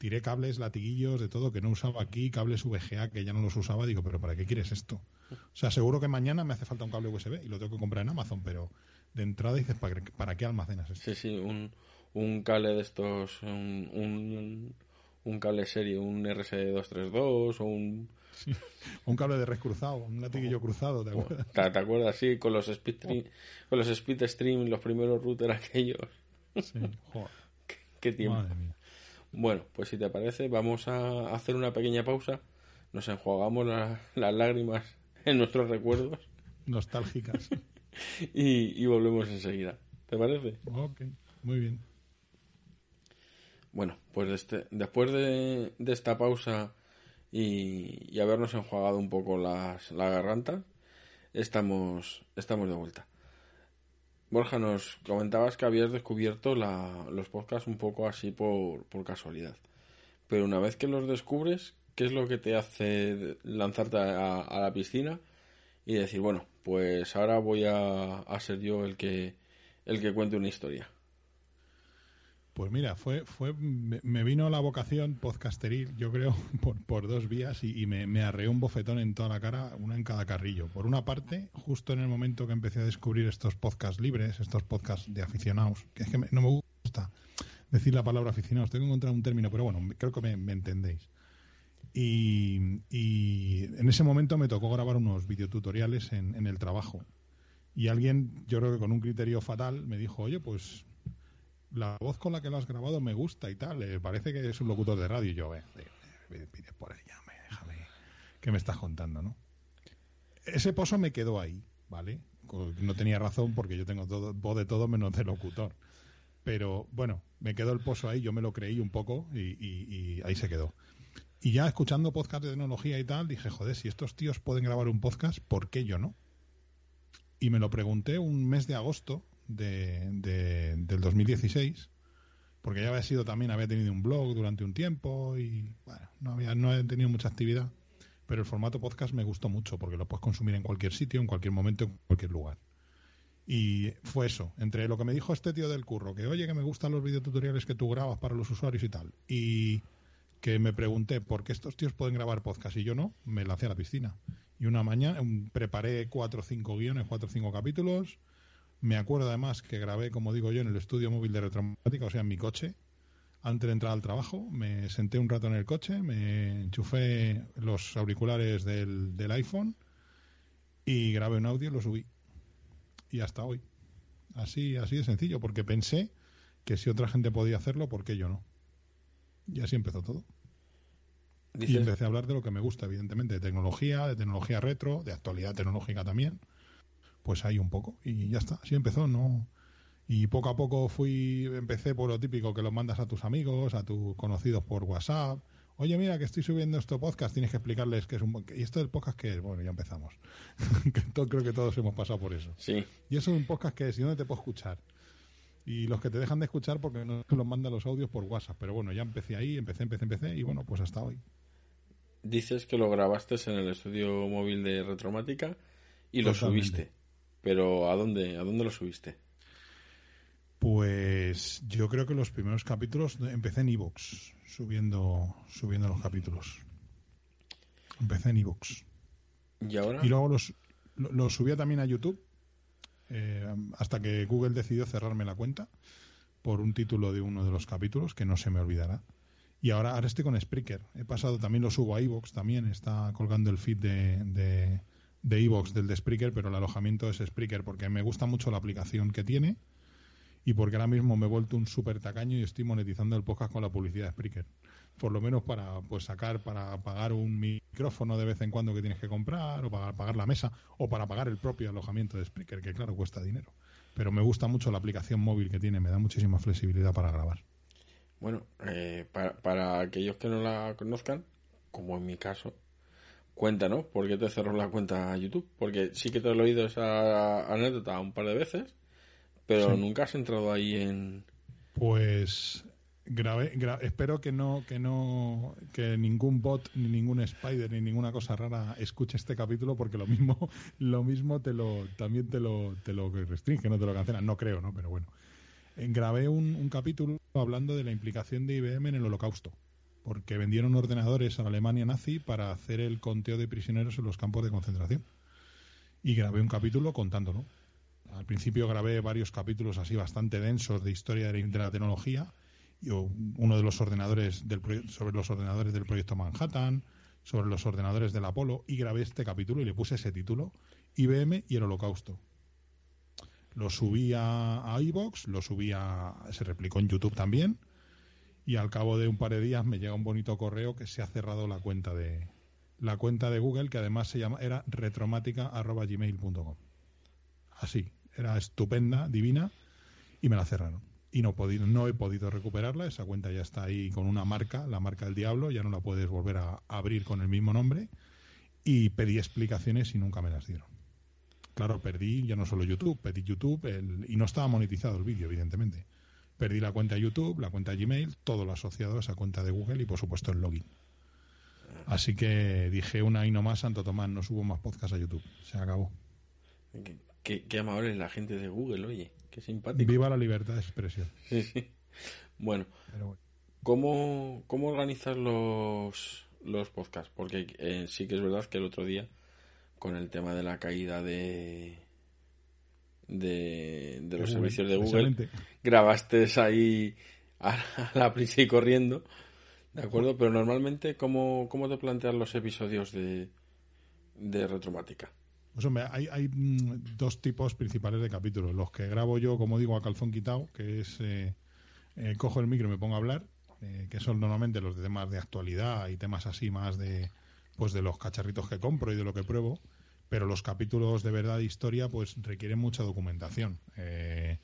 S2: tiré cables, latiguillos, de todo que no usaba aquí, cables VGA que ya no los usaba, digo, pero ¿para qué quieres esto? O sea, seguro que mañana me hace falta un cable USB y lo tengo que comprar en Amazon, pero de entrada dices, ¿para, para qué almacenas esto?
S1: Sí, sí, un, un cable de estos, un, un, un cable serie, un RS232 o un...
S2: un cable de res cruzado, un latiguillo cruzado, ¿te acuerdas?
S1: ¿Te, te acuerdas? Sí, con los speed, con los speed stream, los primeros routers aquellos.
S2: Sí, joder.
S1: ¿Qué, qué tiempo?
S2: Madre mía.
S1: Bueno, pues si te parece, vamos a hacer una pequeña pausa. Nos enjuagamos la- las lágrimas en nuestros recuerdos
S2: Nostálgicas.
S1: y, y volvemos enseguida. ¿Te parece?
S2: ok, muy bien.
S1: Bueno, pues este- después de, de esta pausa y, y habernos enjuagado un poco las, la garganta, estamos, estamos de vuelta. Borja, nos comentabas que habías descubierto la- los podcasts un poco así por, por casualidad. Pero una vez que los descubres, ¿qué es lo que te hace lanzarte a, a la piscina y decir, bueno, pues ahora voy a, a ser yo el que, el que cuente una historia?
S2: Pues mira, fue, fue, me, vino la vocación podcasteril, yo creo, por, por dos vías y, y me, me arreó un bofetón en toda la cara, una en cada carrillo. Por una parte, justo en el momento que empecé a descubrir estos podcasts libres, estos podcasts de aficionados, que es que me- no me gusta decir la palabra aficionados, tengo que encontrar un término, pero bueno, creo que me, me entendéis. Y, y en ese momento me tocó grabar unos videotutoriales en, en el trabajo. Y alguien, yo creo que con un criterio fatal, me dijo, oye, pues la voz con la que lo has grabado me gusta y tal, eh, parece que es un locutor de radio. Y yo, ve, pide por ella, me, déjame, ¿qué me estás contando, no? Ese pozo me quedó ahí, ¿vale? No tenía razón porque yo tengo todo, voz de todo menos de locutor. Pero bueno, me quedó el pozo ahí, yo me lo creí un poco y, y- y ahí se quedó. Y ya escuchando podcast de tecnología y tal, dije, joder, si estos tíos pueden grabar un podcast, ¿por qué yo no? Y me lo pregunté un mes de agosto de, de- del 2016, porque ya había sido también, había tenido un blog durante un tiempo y bueno, no, había, no he tenido mucha actividad, pero el formato podcast me gustó mucho porque lo puedes consumir en cualquier sitio, en cualquier momento, en cualquier lugar. Y fue eso, entre lo que me dijo este tío del curro, que oye, que me gustan los videotutoriales que tú grabas para los usuarios y tal, y que me pregunté por qué estos tíos pueden grabar podcast y yo no, me lancé a la piscina. Y una mañana preparé cuatro o cinco guiones, cuatro o cinco capítulos. Me acuerdo además que grabé, como digo yo, en el estudio móvil de retromática, o sea, en mi coche. Antes de entrar al trabajo, me senté un rato en el coche, me enchufé los auriculares del, del iPhone y grabé un audio y lo subí. Y hasta hoy. Así, así de sencillo, porque pensé que si otra gente podía hacerlo, ¿por qué yo no? Y así empezó todo. Y empecé a hablar de lo que me gusta, evidentemente, de tecnología, de tecnología retro, de actualidad tecnológica también. Pues ahí un poco. Y ya está, así empezó, ¿no? Y poco a poco fui, empecé por lo típico que lo mandas a tus amigos, a tus conocidos por WhatsApp. Oye, mira, que estoy subiendo esto podcast, tienes que explicarles que es un... ¿Y esto del podcast qué es? Bueno, ya empezamos. Que Creo que todos hemos pasado por eso.
S1: sí,
S2: ¿Y eso es un podcast que es? ¿Y dónde te puedo escuchar? Y los que te dejan de escuchar porque no los mandan los audios por WhatsApp. Pero bueno, ya empecé ahí, empecé, empecé, empecé y bueno, pues hasta hoy.
S1: dices que lo grabaste en el estudio móvil de Retromática y lo
S2: Totalmente.
S1: subiste. Pero ¿a dónde, ¿a dónde lo subiste?
S2: Pues yo creo que los primeros capítulos empecé en Evox, subiendo, subiendo los capítulos. Empecé en Evox.
S1: ¿Y ahora?
S2: Y luego los, lo- los subía también a YouTube, eh, hasta que Google decidió cerrarme la cuenta por un título de uno de los capítulos, que no se me olvidará. Y ahora, ahora estoy con Spreaker. He pasado, también lo subo a Evox, también está colgando el feed de, de, de Evox del de Spreaker, pero el alojamiento es Spreaker, porque me gusta mucho la aplicación que tiene y porque ahora mismo me he vuelto un súper tacaño y estoy monetizando el podcast con la publicidad de Spreaker. Por lo menos para pues sacar, para pagar un micrófono de vez en cuando que tienes que comprar, o para pagar la mesa, o para pagar el propio alojamiento de Spreaker, que claro, cuesta dinero. Pero me gusta mucho la aplicación móvil que tiene, me da muchísima flexibilidad para grabar.
S1: Bueno, eh, para, para aquellos que no la conozcan, como en mi caso, cuéntanos por qué te cerró la cuenta a YouTube. Porque sí que te he oído esa anécdota un par de veces, pero
S2: Sí.
S1: nunca has entrado ahí en...
S2: Pues grabé, gra- espero que no, que no, que ningún bot, ni ningún spider, ni ninguna cosa rara escuche este capítulo, porque lo mismo, lo mismo te lo, también te lo, te lo restringe, no te lo cancelan. No creo, ¿no? Pero bueno. Eh, Grabé un, un capítulo hablando de la implicación de IBM en el holocausto. Porque vendieron ordenadores a Alemania nazi para hacer el conteo de prisioneros en los campos de concentración. Y grabé un capítulo contándolo. Al principio grabé varios capítulos así bastante densos de historia de la tecnología, y uno de los ordenadores del sobre los ordenadores del proyecto Manhattan, sobre los ordenadores del Apolo, y grabé este capítulo y le puse ese título, IBM y el Holocausto. Lo subí a, a iVox, lo subí a, se replicó en YouTube también, y al cabo de un par de días me llega un bonito correo que se ha cerrado la cuenta de la cuenta de Google que además se llama era retromática@gmail.com. Así, era estupenda, divina y me la cerraron. Y no, podido, no he podido recuperarla, esa cuenta ya está ahí con una marca, la marca del diablo, ya no la puedes volver a abrir con el mismo nombre y pedí explicaciones y nunca me las dieron. Claro, perdí ya no solo YouTube, pedí YouTube y no estaba monetizado el vídeo, evidentemente. Perdí la cuenta de YouTube, la cuenta de Gmail, todo lo asociado a esa cuenta de Google y por supuesto el login. Así que dije una y no más, Santo Tomás, no subo más podcast a YouTube. Se acabó.
S1: Qué, amable es la gente de Google, oye. Qué simpático.
S2: Viva la libertad de expresión.
S1: Sí, sí. Bueno, ¿cómo, ¿cómo organizar los, los podcasts? Porque eh, sí que es verdad que el otro día, con el tema de la caída de, de, los servicios de Google, grabaste ahí a, la prisa y corriendo, ¿de acuerdo? Pero normalmente, ¿cómo, cómo te plantean los episodios de, de Retromática?
S2: Pues hombre, hay, hay mm, dos tipos principales de capítulos. Los que grabo yo, como digo, a calzón quitado, que es eh, eh, cojo el micro y me pongo a hablar, eh, que son normalmente los de temas de actualidad y temas así más de pues de los cacharritos que compro y de lo que pruebo pero los capítulos de verdad de historia pues requieren mucha documentación. Eh,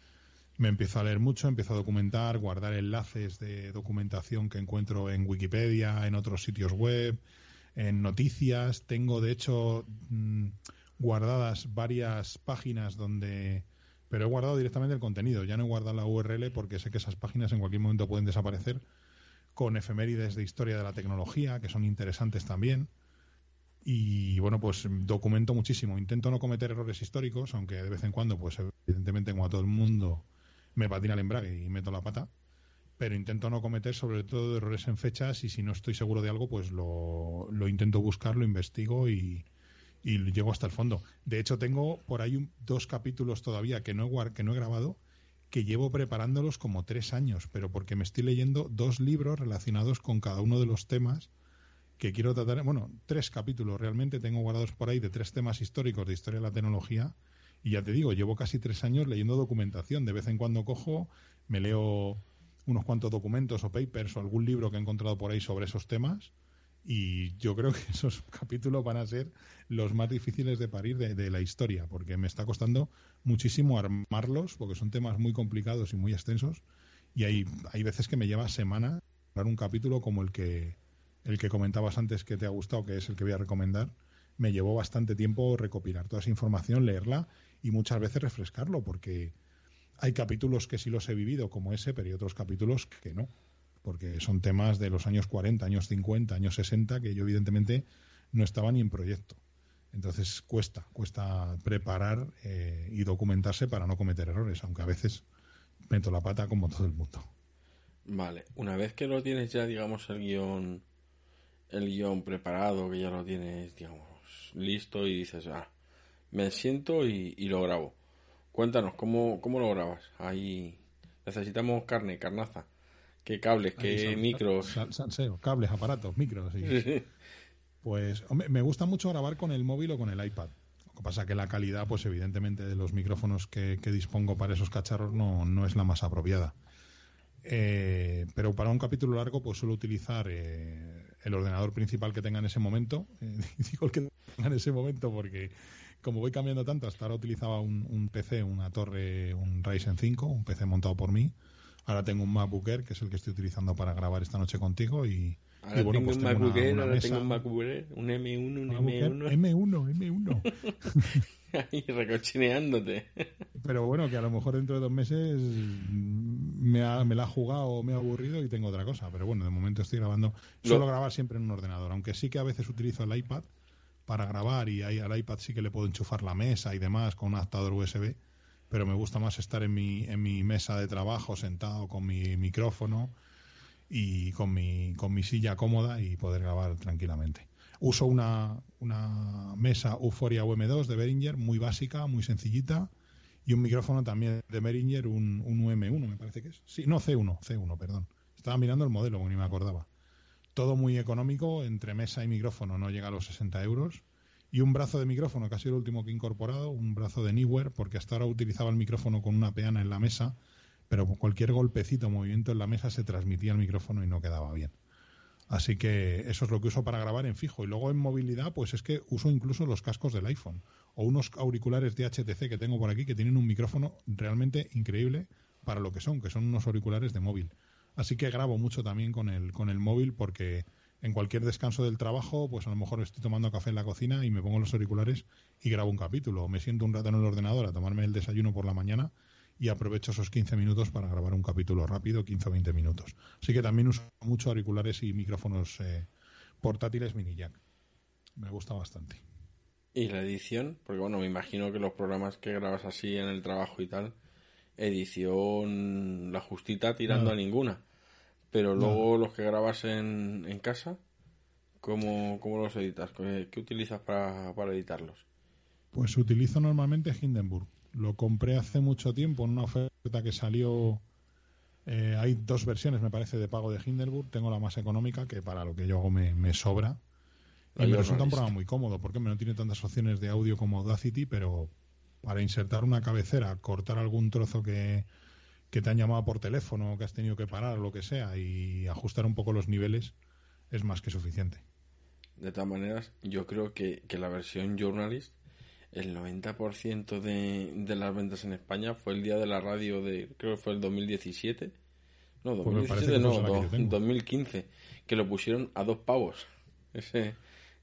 S2: me empiezo a leer mucho, empiezo a documentar, guardar enlaces de documentación que encuentro en Wikipedia, en otros sitios web, en noticias. Tengo, de hecho, mm, guardadas varias páginas donde... Pero he guardado directamente el contenido, ya no he guardado la URL porque sé que esas páginas en cualquier momento pueden desaparecer, con efemérides de historia de la tecnología, que son interesantes también. Y bueno, pues documento muchísimo. Intento no cometer errores históricos, aunque de vez en cuando, pues evidentemente, como a todo el mundo, me patina el embrague y meto la pata. Pero intento no cometer sobre todo errores en fechas y si no estoy seguro de algo, pues lo, lo intento buscar, lo investigo y, y llego hasta el fondo. De hecho, tengo por ahí dos capítulos todavía que no, he, que no he grabado que llevo preparándolos como tres años, pero porque me estoy leyendo dos libros relacionados con cada uno de los temas que quiero tratar, bueno, tres capítulos. Realmente tengo guardados por ahí de tres temas históricos de historia de la tecnología. Y ya te digo, llevo casi tres años leyendo documentación. De vez en cuando cojo, me leo unos cuantos documentos o papers o algún libro que he encontrado por ahí sobre esos temas. Y yo creo que esos capítulos van a ser los más difíciles de parir de, de la historia porque me está costando muchísimo armarlos porque son temas muy complicados y muy extensos. Y hay, hay veces que me lleva semanas un capítulo como el que el que comentabas antes que te ha gustado, que es el que voy a recomendar, me llevó bastante tiempo recopilar toda esa información, leerla y muchas veces refrescarlo, porque hay capítulos que sí los he vivido como ese, pero hay otros capítulos que no, porque son temas de los años 40, años 50, años 60, que yo evidentemente no estaba ni en proyecto. Entonces cuesta, cuesta preparar eh, y documentarse para no cometer errores, aunque a veces meto la pata como todo el mundo.
S1: Vale, una vez que lo tienes ya, digamos, el guion el guion preparado, que ya lo tienes, digamos, listo y dices, ah, me siento y, lo grabo. Cuéntanos, ¿cómo, ¿cómo lo grabas? Ahí necesitamos carne, carnaza. ¿Qué cables, qué micros?
S2: cables, aparatos, micros. Pues me gusta mucho grabar con el móvil o con el iPad. Lo que pasa que la calidad, pues evidentemente, de los micrófonos que, dispongo para esos cacharros no, no es la más apropiada. Eh, pero para un capítulo largo, pues suelo utilizar eh, el ordenador principal que tenga en ese momento. Eh, digo el que tenga en ese momento porque como voy cambiando tanto, hasta ahora utilizaba un, PC, una torre, un Ryzen 5, un PC montado por mí. Ahora tengo un MacBook Air, que es el que estoy utilizando para grabar esta noche contigo y,
S1: Ahora bueno, tengo pues un MacBook Air, ahora tengo un MacBook Air, un M1, un M1.
S2: M1,
S1: M1. Ahí recochineándote.
S2: Pero bueno, que a lo mejor dentro de dos meses me, ha, me la ha jugado, me ha aburrido y tengo otra cosa. Pero bueno, de momento estoy grabando. Suelo grabar siempre en un ordenador, aunque sí que a veces utilizo el iPad para grabar y ahí al iPad sí que le puedo enchufar la mesa y demás con un adaptador USB. Pero me gusta más estar en mi, en mi mesa de trabajo sentado con mi micrófono y con mi, con mi silla cómoda y poder grabar tranquilamente. Uso una, una mesa Euphoria UM2 de Behringer, muy básica, muy sencillita, y un micrófono también de Behringer, un, un UM1 me parece que es. Sí, no, C1, C1, perdón. Estaba mirando el modelo, ni me acordaba. Todo muy económico, entre mesa y micrófono no llega a los 60 euros. Y un brazo de micrófono, que ha sido el último que he incorporado, un brazo de Neewer, porque hasta ahora utilizaba el micrófono con una peana en la mesa, pero cualquier golpecito movimiento en la mesa se transmitía al micrófono y no quedaba bien. Así que eso es lo que uso para grabar en fijo. Y luego en movilidad, pues es que uso incluso los cascos del iPhone o unos auriculares de HTC que tengo por aquí que tienen un micrófono realmente increíble para lo que son, que son unos auriculares de móvil. Así que grabo mucho también con el, con el móvil porque en cualquier descanso del trabajo, pues a lo mejor estoy tomando café en la cocina y me pongo los auriculares y grabo un capítulo. O me siento un rato en el ordenador a tomarme el desayuno por la mañana y aprovecho esos 15 minutos para grabar un capítulo rápido, 15 o 20 minutos. Así que también uso mucho auriculares y micrófonos eh, portátiles mini jack. Me gusta bastante.
S1: ¿Y la edición? Porque bueno, me imagino que los programas que grabas así en el trabajo y tal, edición la justita tirando a ninguna. Pero luego los que grabas en, en casa, ¿cómo, ¿cómo, los editas? ¿Qué, utilizas para, para editarlos?
S2: Pues utilizo normalmente Hindenburg lo compré hace mucho tiempo en una oferta que salió. Eh, hay dos versiones, me parece, de pago de Hindenburg. Tengo la más económica, que para lo que yo hago me, sobra. Y me resulta un programa muy cómodo, porque no tiene tantas opciones de audio como Audacity, pero para insertar una cabecera, cortar algún trozo que, que te han llamado por teléfono, que has tenido que parar, o lo que sea, y ajustar un poco los niveles, es más que suficiente.
S1: De todas maneras, yo creo que, que la versión Journalist el 90% de, de las ventas en España fue el día de la radio de, creo que fue el 2017. No, 2017 pues no, 2015, que lo pusieron a dos pavos ese,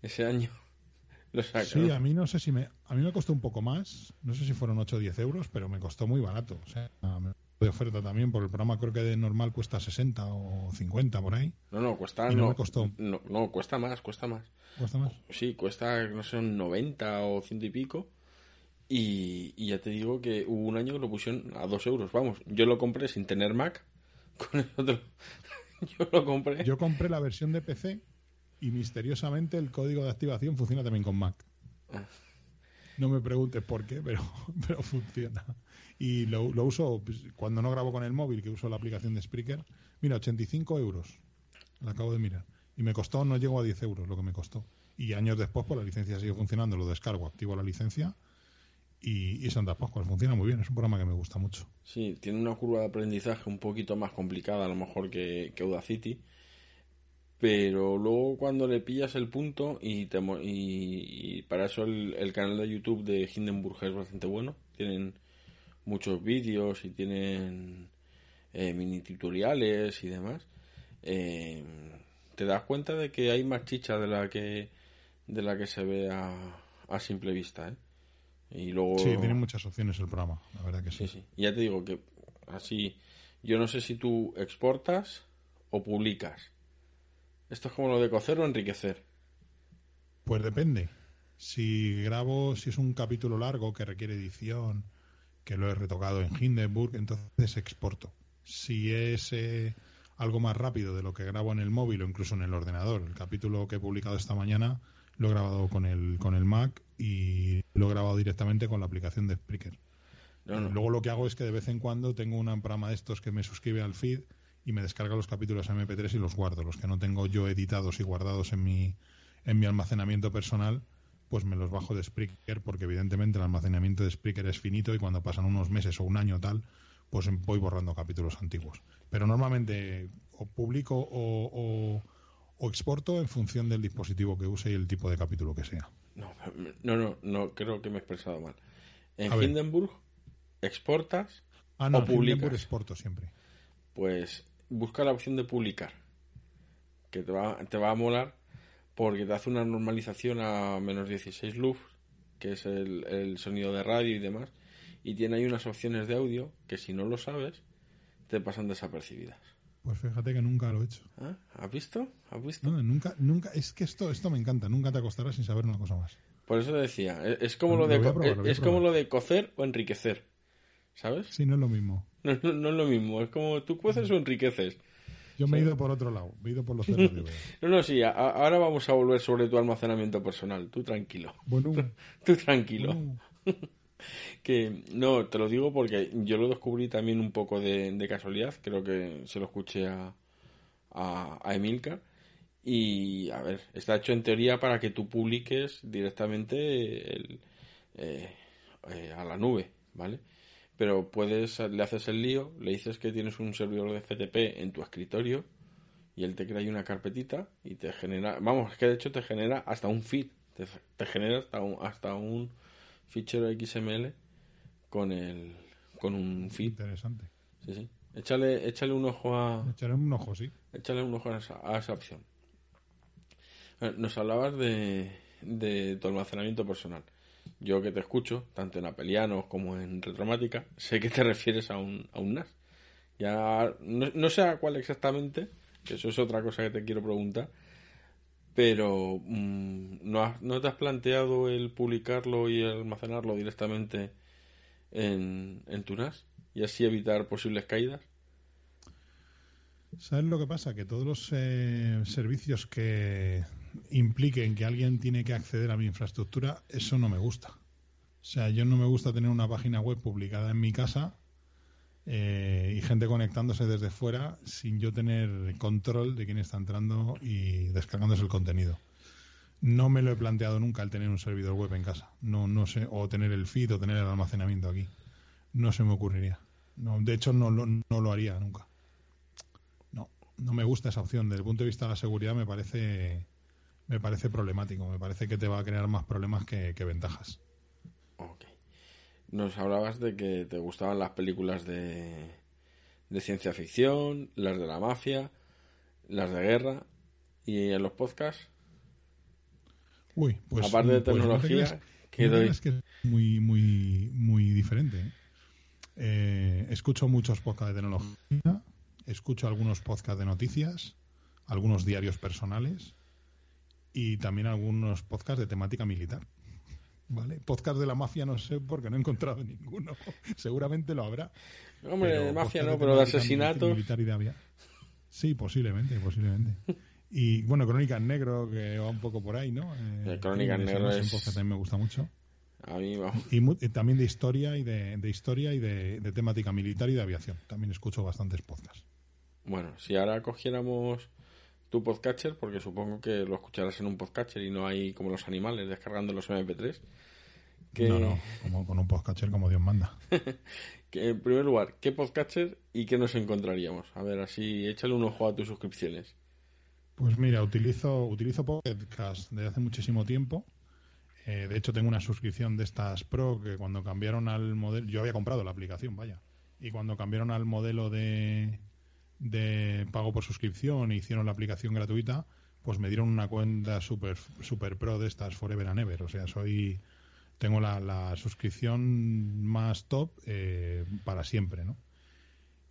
S1: ese año.
S2: Lo sí, a mí no sé si me, a mí me costó un poco más, no sé si fueron 8 o 10 euros, pero me costó muy barato. O sea, de oferta también, por el programa creo que de normal cuesta 60 o 50 por ahí.
S1: No, no, cuesta no, me costó. No, no, cuesta más, cuesta más.
S2: ¿Cuesta más?
S1: Sí, cuesta, no sé, 90 o ciento y pico. Y, ya te digo que hubo un año que lo pusieron a 2 euros. Vamos, yo lo compré sin tener Mac. Con el otro. yo lo compré.
S2: Yo compré la versión de PC y misteriosamente el código de activación funciona también con Mac. Ah. No me preguntes por qué, pero, pero funciona. Y lo, lo uso pues, cuando no grabo con el móvil, que uso la aplicación de Spreaker. Mira, 85 euros. Lo acabo de mirar y me costó, no llegó a 10 euros lo que me costó. Y años después, pues la licencia sigue funcionando, lo descargo, activo la licencia y, y Santa Pascua funciona muy bien, es un programa que me gusta mucho.
S1: Sí, tiene una curva de aprendizaje un poquito más complicada a lo mejor que, que Audacity, pero luego cuando le pillas el punto y, te, y, para eso el, canal de YouTube de Hindenburg es bastante bueno, tienen muchos vídeos y tienen eh, mini tutoriales y demás. Eh, te das cuenta de que hay más chicha de la que de la que se ve a, a simple vista, ¿eh? Y luego...
S2: Sí, tiene muchas opciones el programa, la verdad que sí.
S1: Sí, sí. Y ya te digo que así, yo no sé si tú exportas o publicas. Esto es como lo de cocer o enriquecer.
S2: Pues depende. Si grabo, si es un capítulo largo que requiere edición, que lo he retocado en Hindenburg, entonces exporto. Si es eh, algo más rápido de lo que grabo en el móvil o incluso en el ordenador. El capítulo que he publicado esta mañana lo he grabado con el, con el Mac y lo he grabado directamente con la aplicación de Spreaker. Luego lo que hago es que de vez en cuando tengo un programa de estos que me suscribe al feed y me descarga los capítulos MP3 y los guardo. Los que no tengo yo editados y guardados en mi, en mi almacenamiento personal, pues me los bajo de Spreaker porque evidentemente el almacenamiento de Spreaker es finito y cuando pasan unos meses o un año tal, pues voy borrando capítulos antiguos. Pero normalmente o publico o, exporto en función del dispositivo que use y el tipo de capítulo que sea.
S1: No, no, no, creo que me he expresado mal. En Hindenburg exportas
S2: ah, no, o publicas. exporto siempre.
S1: Pues busca la opción de publicar, que te va, te va a molar porque te hace una normalización a menos 16 luz, que es el, el sonido de radio y demás, y tiene ahí unas opciones de audio que si no lo sabes te pasan desapercibidas.
S2: Pues fíjate que nunca lo he hecho.
S1: ¿Ah? ¿Has visto? ¿Has visto?
S2: No, nunca, nunca, es que esto, esto me encanta, nunca te acostarás sin saber una cosa más.
S1: Por eso decía, es como, lo, de, es como lo de cocer o enriquecer, ¿sabes?
S2: Sí, no es lo mismo.
S1: No, no, es lo mismo, es como tú cueces o enriqueces.
S2: Yo me he ido por otro lado, me he ido por los cerros de
S1: No, no, sí, ahora vamos a volver sobre tu almacenamiento personal. Tú tranquilo.
S2: Bueno.
S1: Tú tranquilo. que no, te lo digo porque yo lo descubrí también un poco de, casualidad. Creo que se lo escuché a, a, a Emilcar. Y, a ver, está hecho en teoría para que tú publiques directamente el, eh, eh, a la nube, ¿vale? Pero puedes, le haces el lío, le dices que tienes un servidor de FTP en tu escritorio y él te crea una carpetita y te genera, vamos, es que de hecho te genera hasta un feed, te, genera hasta un, hasta un fichero XML con el con un feed.
S2: Interesante.
S1: Sí, sí. Échale, échale un ojo a.
S2: Échale un ojo, sí.
S1: Échale un ojo a esa, opción. Nos hablabas de, de tu almacenamiento personal yo que te escucho, tanto en Apelianos como en Retromática, sé que te refieres a un, a un NAS. Ya no, sé a cuál exactamente, eso es otra cosa que te quiero preguntar, pero mm, ¿no, ¿no te has planteado el publicarlo y almacenarlo directamente en, en tu NAS y así evitar posibles caídas?
S2: ¿Sabes lo que pasa? Que todos los eh, servicios que impliquen que alguien tiene que acceder a mi infraestructura, eso no me gusta. O sea, yo no me gusta tener una página web publicada en mi casa eh, y gente conectándose desde fuera sin yo tener control de quién está entrando y descargándose el contenido. No me lo he planteado nunca el tener un servidor web en casa. No, no sé, o tener el feed o tener el almacenamiento aquí. No se me ocurriría. No, de hecho, no, no lo haría nunca. No, no me gusta esa opción. Desde el punto de vista de la seguridad me parece me parece problemático. Me parece que te va a crear más problemas que, ventajas.
S1: Ok. Nos hablabas de que te gustaban las películas de, de ciencia ficción, las de la mafia, las de guerra y en los podcasts.
S2: Uy, pues
S1: aparte de pues, tecnología, que,
S2: es que es muy muy muy diferente. ¿eh? Eh, escucho muchos podcasts de tecnología, escucho algunos podcasts de noticias, algunos diarios personales y también algunos podcasts de temática militar. ¿Vale? Podcast de la mafia no sé porque no he encontrado ninguno. Seguramente lo habrá.
S1: Hombre, de mafia no, pero de asesinatos.
S2: Militar y de Sí, posiblemente, posiblemente. Y bueno, Crónica en Negro, que va un poco por ahí, ¿no?
S1: Eh, Crónica en Negro es.
S2: Un podcast también me gusta mucho.
S1: A mí va.
S2: Y, también de historia y de, historia y de, de, temática militar y de aviación. También escucho bastantes podcasts.
S1: Bueno, si ahora cogiéramos tu podcatcher, porque supongo que lo escucharás en un podcatcher y no hay como los animales descargando los MP3.
S2: Que... No, no, como con un podcatcher como Dios manda.
S1: que, en primer lugar, ¿qué podcatcher y qué nos encontraríamos? A ver, así échale un ojo a tus suscripciones.
S2: Pues mira, utilizo, utilizo podcast desde hace muchísimo tiempo. Eh, de hecho, tengo una suscripción de estas Pro que cuando cambiaron al modelo, yo había comprado la aplicación, vaya, y cuando cambiaron al modelo de, de pago por suscripción e hicieron la aplicación gratuita, pues me dieron una cuenta super, super pro de estas Forever and Ever. O sea, soy tengo la, suscripción más top eh, para siempre, ¿no?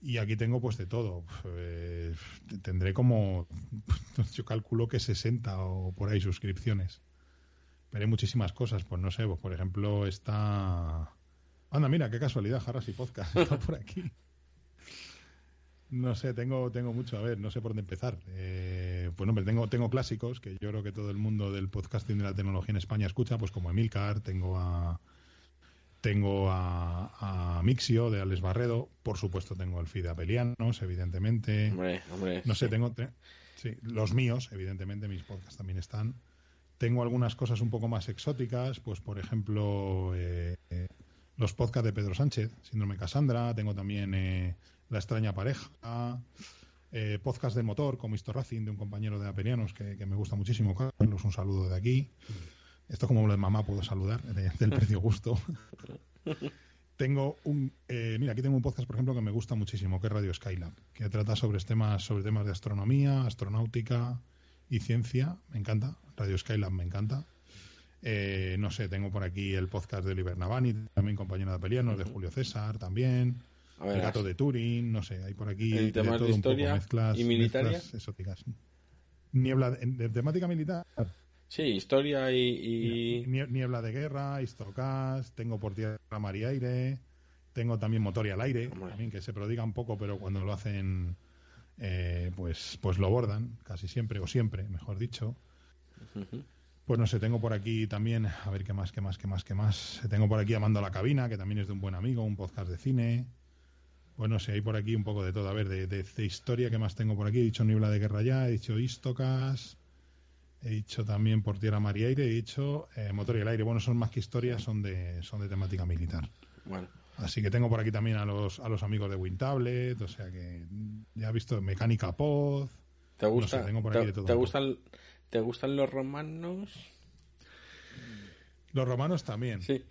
S2: Y aquí tengo pues de todo. Eh, tendré como, yo calculo que 60 o por ahí suscripciones. Pero hay muchísimas cosas. Pues no sé, pues por ejemplo está... Anda, mira, qué casualidad, Jarras y Podcast está por aquí. No sé, tengo, tengo mucho. A ver, no sé por dónde empezar. Eh, pues hombre, tengo, tengo clásicos que yo creo que todo el mundo del podcasting de la tecnología en España escucha, pues como Emilcar, tengo a tengo a, Mixio de Alex Barredo, por supuesto tengo el feed de Apelianos, evidentemente.
S1: Hombre, hombre.
S2: No sé, tengo sí, los míos, evidentemente, mis podcasts también están. Tengo algunas cosas un poco más exóticas, pues por ejemplo eh, eh, los podcasts de Pedro Sánchez, Síndrome Casandra, tengo también eh, la extraña pareja, eh, podcast de motor como Histo Racing de un compañero de Apenianos que, me gusta muchísimo, Carlos, un saludo de aquí. Esto como lo de mamá puedo saludar, del precio gusto. tengo un, eh, mira, aquí tengo un podcast, por ejemplo, que me gusta muchísimo, que es Radio Skylab, que trata sobre temas, sobre temas de astronomía, astronáutica y ciencia. Me encanta. Radio Skylab me encanta. Eh, no sé, tengo por aquí el podcast de Oliver Navani, también compañero de Apelianos, de Julio César, también el gato de Turing, no sé, hay por aquí
S1: el tema de, historia mezclas, y militar
S2: exóticas. Niebla de, temática militar.
S1: Sí, historia y,
S2: Niebla de guerra, histocast, tengo por tierra, mar y aire, tengo también motor y al aire, también que se prodiga un poco, pero cuando lo hacen eh, pues, pues lo bordan, casi siempre, o siempre, mejor dicho. Pues no sé, tengo por aquí también, a ver qué más, qué más, qué más, qué más. Tengo por aquí Amando la Cabina, que también es de un buen amigo, un podcast de cine. Bueno, sé, hay por aquí un poco de todo. A ver, de, de, historia, ¿qué más tengo por aquí? He dicho Niebla de Guerra ya, he dicho Istocas, he dicho también Por Tierra, Mar y Aire, he dicho eh, Motor y el Aire. Bueno, son más que historias, son de, son de temática militar.
S1: Bueno.
S2: Así que tengo por aquí también a los, a los amigos de WinTablet, o sea que ya he visto Mecánica Pod.
S1: ¿Te gusta? te, gustan, ¿Te gustan los romanos?
S2: Los romanos también.
S1: Sí.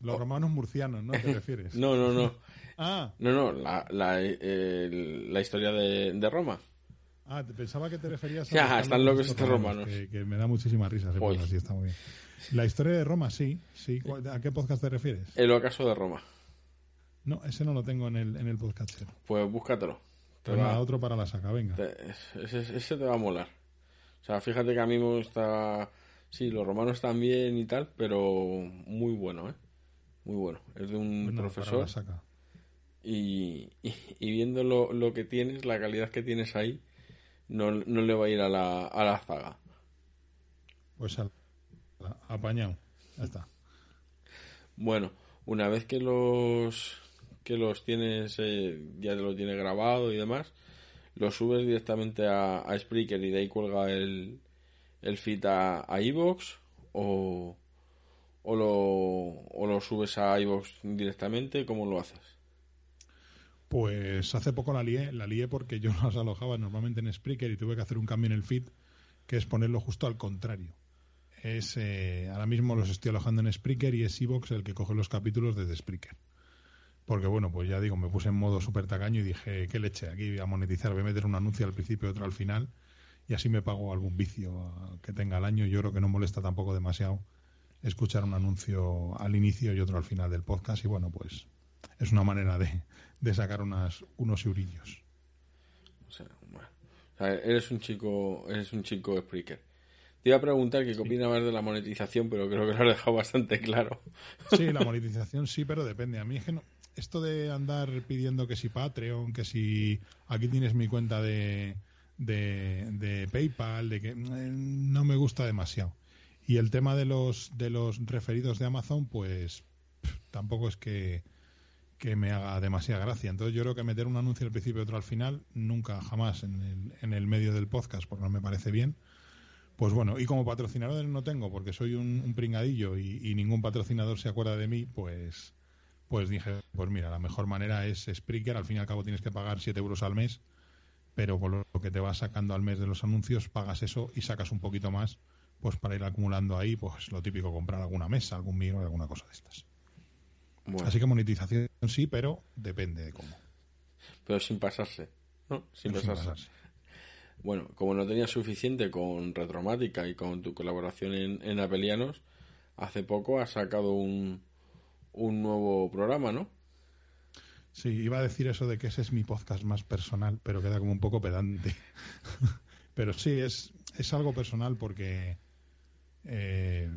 S2: Los romanos murcianos, ¿no te refieres?
S1: no, no, no.
S2: ah.
S1: No, no, la, la, la historia de, de, Roma.
S2: Ah, pensaba que te referías
S1: a... Ya, están locos estos romanos.
S2: Que, me da muchísima risa. así está muy bien. La historia de Roma, sí. sí. ¿A qué podcast te refieres?
S1: El ocaso de Roma.
S2: No, ese no lo tengo en el, en el podcast.
S1: Pues búscatelo.
S2: Te pues otro para la saca, venga.
S1: ese, ese, te va a molar. O sea, fíjate que a mí me gusta... Sí, los romanos también y tal, pero muy bueno, ¿eh? Muy bueno. Es de un profesor. Y, y, viendo lo, lo, que tienes, la calidad que tienes ahí, no, no le va a ir a la, a la zaga.
S2: Pues al, apañado. Ya está.
S1: Bueno, una vez que los que los tienes, eh, ya te lo tienes grabado y demás, lo subes directamente a, a Spreaker y de ahí cuelga el, el feed a, a iVoox o, o, lo, o lo subes a iVoox directamente, ¿cómo lo haces?
S2: Pues hace poco la lié, la lié porque yo las alojaba normalmente en Spreaker y tuve que hacer un cambio en el feed, que es ponerlo justo al contrario. Es, eh, ahora mismo los estoy alojando en Spreaker y es iVoox el que coge los capítulos desde Spreaker. Porque bueno, pues ya digo, me puse en modo súper tacaño y dije, qué leche, aquí voy a monetizar, voy a meter un anuncio al principio y otro al final y así me pago algún vicio que tenga al año. Yo creo que no molesta tampoco demasiado escuchar un anuncio al inicio y otro al final del podcast y bueno, pues es una manera de, de sacar unas, unos eurillos.
S1: O sea, bueno. eres un chico, eres un chico Spreaker. Te iba a preguntar qué opina más de la monetización, pero creo que lo has dejado bastante claro.
S2: Sí, la monetización sí, pero depende. A mí es que no, esto de andar pidiendo que si Patreon, que si aquí tienes mi cuenta de, de, PayPal, de que eh, no me gusta demasiado. Y el tema de los de los referidos de Amazon, pues tampoco es que, que me haga demasiada gracia. Entonces yo creo que meter un anuncio al principio y otro al final, nunca, jamás en el, en el medio del podcast, porque no me parece bien. Pues bueno, y como patrocinador no tengo, porque soy un, pringadillo y, ningún patrocinador se acuerda de mí, pues pues dije, pues mira, la mejor manera es Spreaker, al fin y al cabo tienes que pagar 7 euros al mes, pero con lo que te vas sacando al mes de los anuncios, pagas eso y sacas un poquito más, pues para ir acumulando ahí, pues lo típico, comprar alguna mesa, algún micro, alguna cosa de estas. Así que monetización sí, pero depende de cómo.
S1: Pero sin pasarse, ¿no? Sin, pasarse. Bueno, como no tenías suficiente con Retromática y con tu colaboración en, en Apelianos, hace poco has sacado un, un nuevo programa, ¿no?
S2: Sí, iba a decir eso de que ese es mi podcast más personal, pero queda como un poco pedante. pero sí, es, es algo personal porque eh,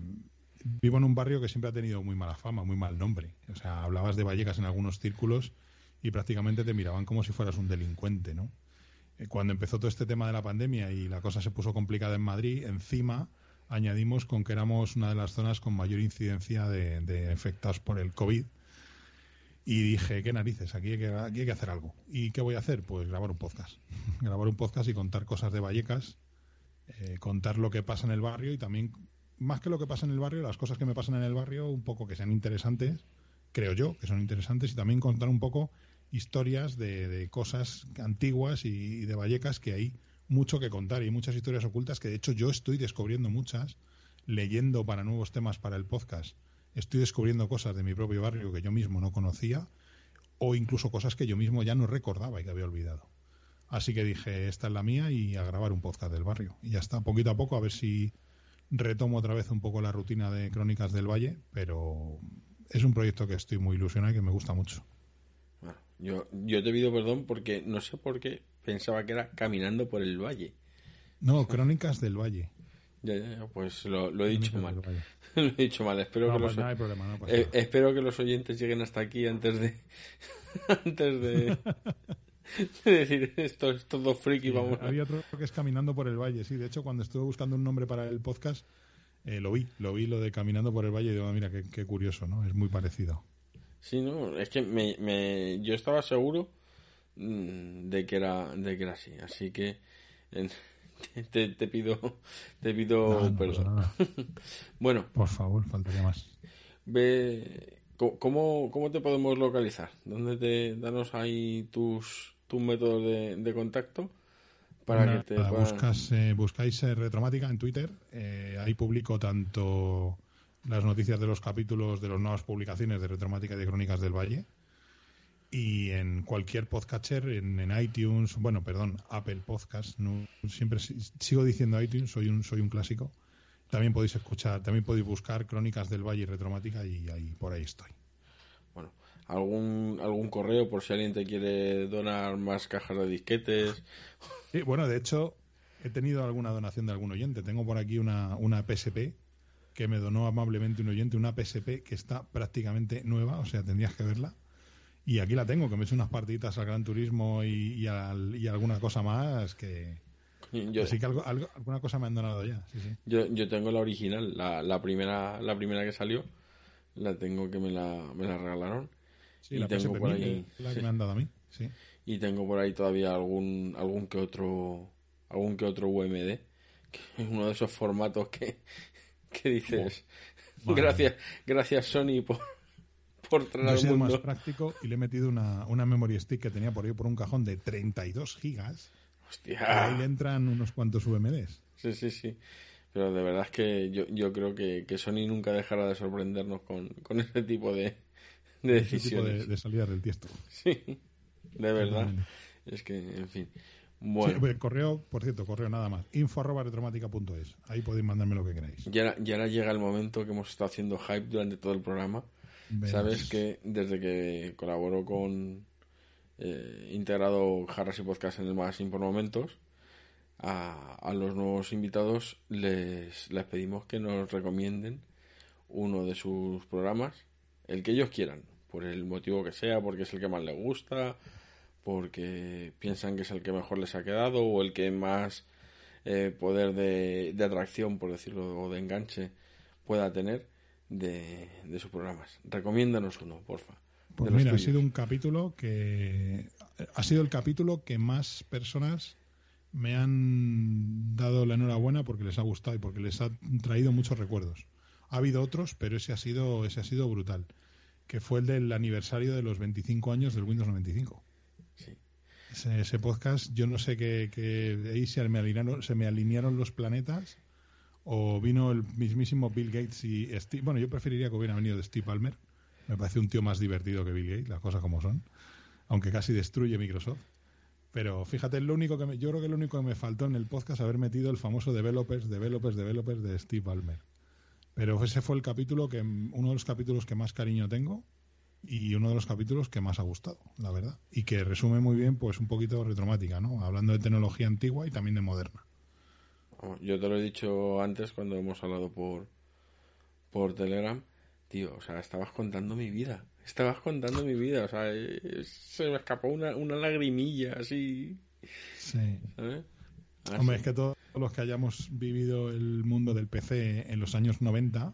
S2: vivo en un barrio que siempre ha tenido muy mala fama, muy mal nombre. O sea, hablabas de Vallecas en algunos círculos y prácticamente te miraban como si fueras un delincuente, ¿no? Eh, cuando empezó todo este tema de la pandemia y la cosa se puso complicada en Madrid, encima añadimos con que éramos una de las zonas con mayor incidencia de, de por el COVID. Y dije, qué narices, aquí hay, que, aquí hay que hacer algo. ¿Y qué voy a hacer? Pues grabar un podcast. grabar un podcast y contar cosas de Vallecas, eh, contar lo que pasa en el barrio y también, más que lo que pasa en el barrio, las cosas que me pasan en el barrio, un poco que sean interesantes, creo yo, que son interesantes, y también contar un poco historias de, cosas antiguas y, y de Vallecas que hay mucho que contar y muchas historias ocultas que de hecho yo estoy descubriendo muchas, leyendo para nuevos temas para el podcast. Estoy descubriendo cosas de mi propio barrio que yo mismo no conocía o incluso cosas que yo mismo ya no recordaba y que había olvidado. Así que dije, esta es la mía y a grabar un podcast del barrio. Y ya está, poquito a poco, a ver si retomo otra vez un poco la rutina de Crónicas del Valle, pero es un proyecto que estoy muy ilusionado y que me gusta mucho.
S1: Bueno, yo, yo te pido perdón porque no sé por qué, Pensaba que era Caminando por el Valle.
S2: No, Crónicas del Valle.
S1: Ya, ya, pues lo, he dicho mal. lo he dicho mal. Espero, que
S2: pues
S1: los,
S2: problema,
S1: eh, espero que los oyentes lleguen hasta aquí antes de. antes de. de decir, estos dos frikis,
S2: Sí,
S1: vamos.
S2: Había otro que es Caminando por el Valle, sí. De hecho, cuando estuve buscando un nombre para el podcast, eh, lo vi, lo vi, lo de Caminando por el Valle, y digo, ah, mira, qué, qué curioso, ¿no? Es muy parecido.
S1: Sí, no, es que me, me, yo estaba seguro mm, de que era, de que era así, así que te, te pido, te pido
S2: no pasa
S1: perdón. Bueno,
S2: Por favor, faltaría más.
S1: ve, ¿cómo, cómo te podemos localizar? ¿Dónde te, danos ahí tus, tus métodos de, de contacto para que te
S2: buscas, eh, buscáis eh, Retromática en Twitter. eh, ahí publico tanto las noticias de los capítulos de las nuevas publicaciones de Retromática y de Crónicas del Valle. Y en cualquier podcatcher, en, en iTunes, bueno, perdón, Apple Podcast, no, siempre si- sigo diciendo iTunes, soy un, soy un clásico. También podéis escuchar, también podéis buscar Crónicas del Valle y Retromática y ahí por ahí estoy.
S1: Algún, algún correo por si alguien te quiere donar más cajas de disquetes.
S2: Sí, bueno, de hecho, he tenido alguna donación de algún oyente. Tengo por aquí una, una PSP que me donó amablemente un oyente, una PSP que está prácticamente nueva, o sea, tendrías que verla. Y aquí la tengo, que me he hecho unas partiditas al Gran Turismo y, y, al- y alguna cosa más que...
S1: Yo,
S2: Así que algo, algo- alguna cosa me han donado ya, sí, sí.
S1: yo, yo tengo la original, la, la primera, la primera que salió, la tengo que me la, me la regalaron.
S2: Sí,
S1: Y
S2: la
S1: tengo por ahí-
S2: la que
S1: sí.
S2: me han dado a mí, sí.
S1: Y tengo por ahí todavía algún, algún que otro, algún que otro UMD, que es uno de esos formatos que, que dices, gracias, gracias Sony por, por traer al
S2: sido más práctico y le he metido una, una memory stick que tenía por ahí por un cajón de 32 gigas. Y ahí le
S1: Hostia.
S2: entran unos cuantos VMDs.
S1: Sí, sí, sí. Pero de verdad es que yo, yo creo que, que Sony nunca dejará de sorprendernos con, con ese tipo de, de
S2: tipo
S1: decisiones.
S2: de, de salidas del tiesto.
S1: Sí, de verdad. Es que, en fin. Bueno,
S2: el correo, por cierto, correo nada más. info arroba retromática.es. Ahí podéis mandarme lo que queráis.
S1: y ahora, y ahora llega el momento que hemos estado haciendo hype durante todo el programa. Sabes que desde que colaboro con eh, integrado Jarras y Podcast en el Magazine por momentos, a, a los nuevos invitados les, les pedimos que nos recomienden uno de sus programas, el que ellos quieran, por el motivo que sea, porque es el que más les gusta, porque piensan que es el que mejor les ha quedado o el que más eh, poder de, de atracción, por decirlo, o de enganche pueda tener de, de sus programas. Recomiéndanos uno, porfa.
S2: Pues mira, ha sido un capítulo que. Ha sido el capítulo que más personas me han dado la enhorabuena porque les ha gustado y porque les ha traído muchos recuerdos. Ha habido otros, pero ese ha sido, ese ha sido brutal. Que fue el del aniversario de los 25 años del Windows 95.
S1: Sí.
S2: Ese, ese podcast, yo no sé que, que ahí se me, alinearon, se me alinearon los planetas o vino el mismísimo Bill Gates y Steve. Bueno, yo preferiría que hubiera venido de Steve Ballmer. Me parece un tío más divertido que Bill Gates, las cosas como son. Aunque casi destruye Microsoft. Pero fíjate, lo único que me- yo creo que lo único que me faltó en el podcast haber metido el famoso developers, developers, developers de Steve Ballmer. Pero ese fue el capítulo que uno de los capítulos que más cariño tengo y uno de los capítulos que más ha gustado, la verdad. Y que resume muy bien, pues un poquito retromática, ¿no? Hablando de tecnología antigua y también de moderna.
S1: Yo te lo he dicho antes cuando hemos hablado por, por Telegram. Tío, o sea, estabas contando mi vida. Estabas contando mi vida. O sea, eh, se me escapó una, una lagrimilla así.
S2: Sí.
S1: ¿sabes? Así.
S2: Hombre, es que todos los que hayamos vivido el mundo del PC en los años 90,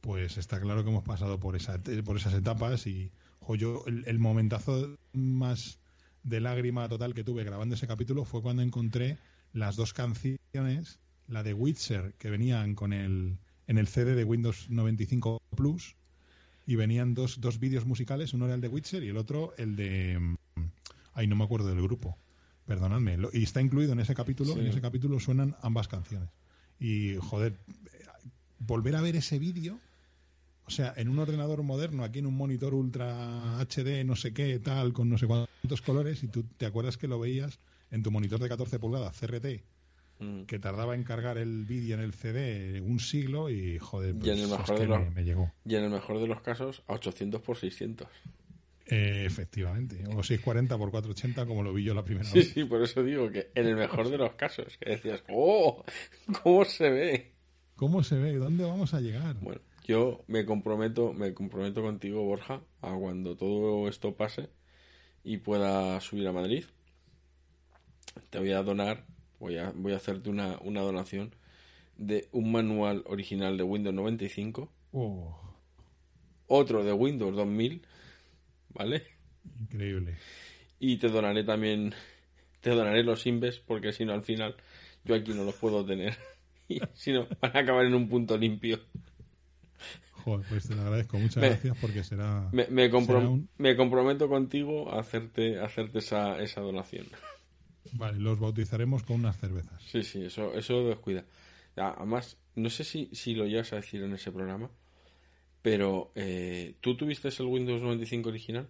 S2: pues está claro que hemos pasado por, esa, por esas etapas y jo, yo el, el momentazo más de lágrima total que tuve grabando ese capítulo fue cuando encontré las dos canciones, la de Witcher que venían con el en el CD de Windows 95 Plus y venían dos, dos vídeos musicales, uno era el de Witcher y el otro el de mm, ay no me acuerdo del grupo. Perdonadme, lo- y está incluido en ese capítulo,
S1: Sí.
S2: en ese capítulo suenan ambas canciones. Y joder, eh, volver a ver ese vídeo o sea, en un ordenador moderno, aquí en un monitor ultra HD, no sé qué, tal, con no sé cuántos colores, y tú te acuerdas que lo veías en tu monitor de 14 pulgadas, CRT,
S1: Mm.
S2: que tardaba en cargar el vídeo en el CD un siglo y, joder,
S1: Y
S2: pues,
S1: en el
S2: es
S1: mejor
S2: que
S1: de los-
S2: me, me llegó.
S1: Y en el mejor de los casos, a 800 por 600.
S2: Eh, efectivamente, o 640 por 480 como lo vi yo la primera
S1: Sí,
S2: vez.
S1: sí, por eso digo que en el mejor de los casos, que decías, ¡oh! ¿Cómo se ve?
S2: ¿Cómo se ve? ¿Dónde vamos a llegar?
S1: Bueno, yo me comprometo, me comprometo contigo, Borja, a cuando todo esto pase, y puedas subir a Madrid, te voy a donar, voy a, voy a hacerte una, una donación de un manual original de Windows 95,
S2: Oh,
S1: otro de Windows 2000, ¿vale?
S2: increíble.
S1: Y te donaré también, te donaré los Inves, porque si no al final yo aquí no los puedo tener. Y si no, van a acabar en un punto limpio.
S2: Joder, pues te lo agradezco. Muchas
S1: Me-
S2: gracias porque será.
S1: Me, me, compro-
S2: será un-
S1: me comprometo contigo a hacerte, a hacerte esa, esa donación.
S2: Vale, los bautizaremos con unas cervezas.
S1: Sí, sí, eso, eso descuida. Además, no sé si, si lo llegas a decir en ese programa, pero eh, ¿tú tuviste el Windows 95 original?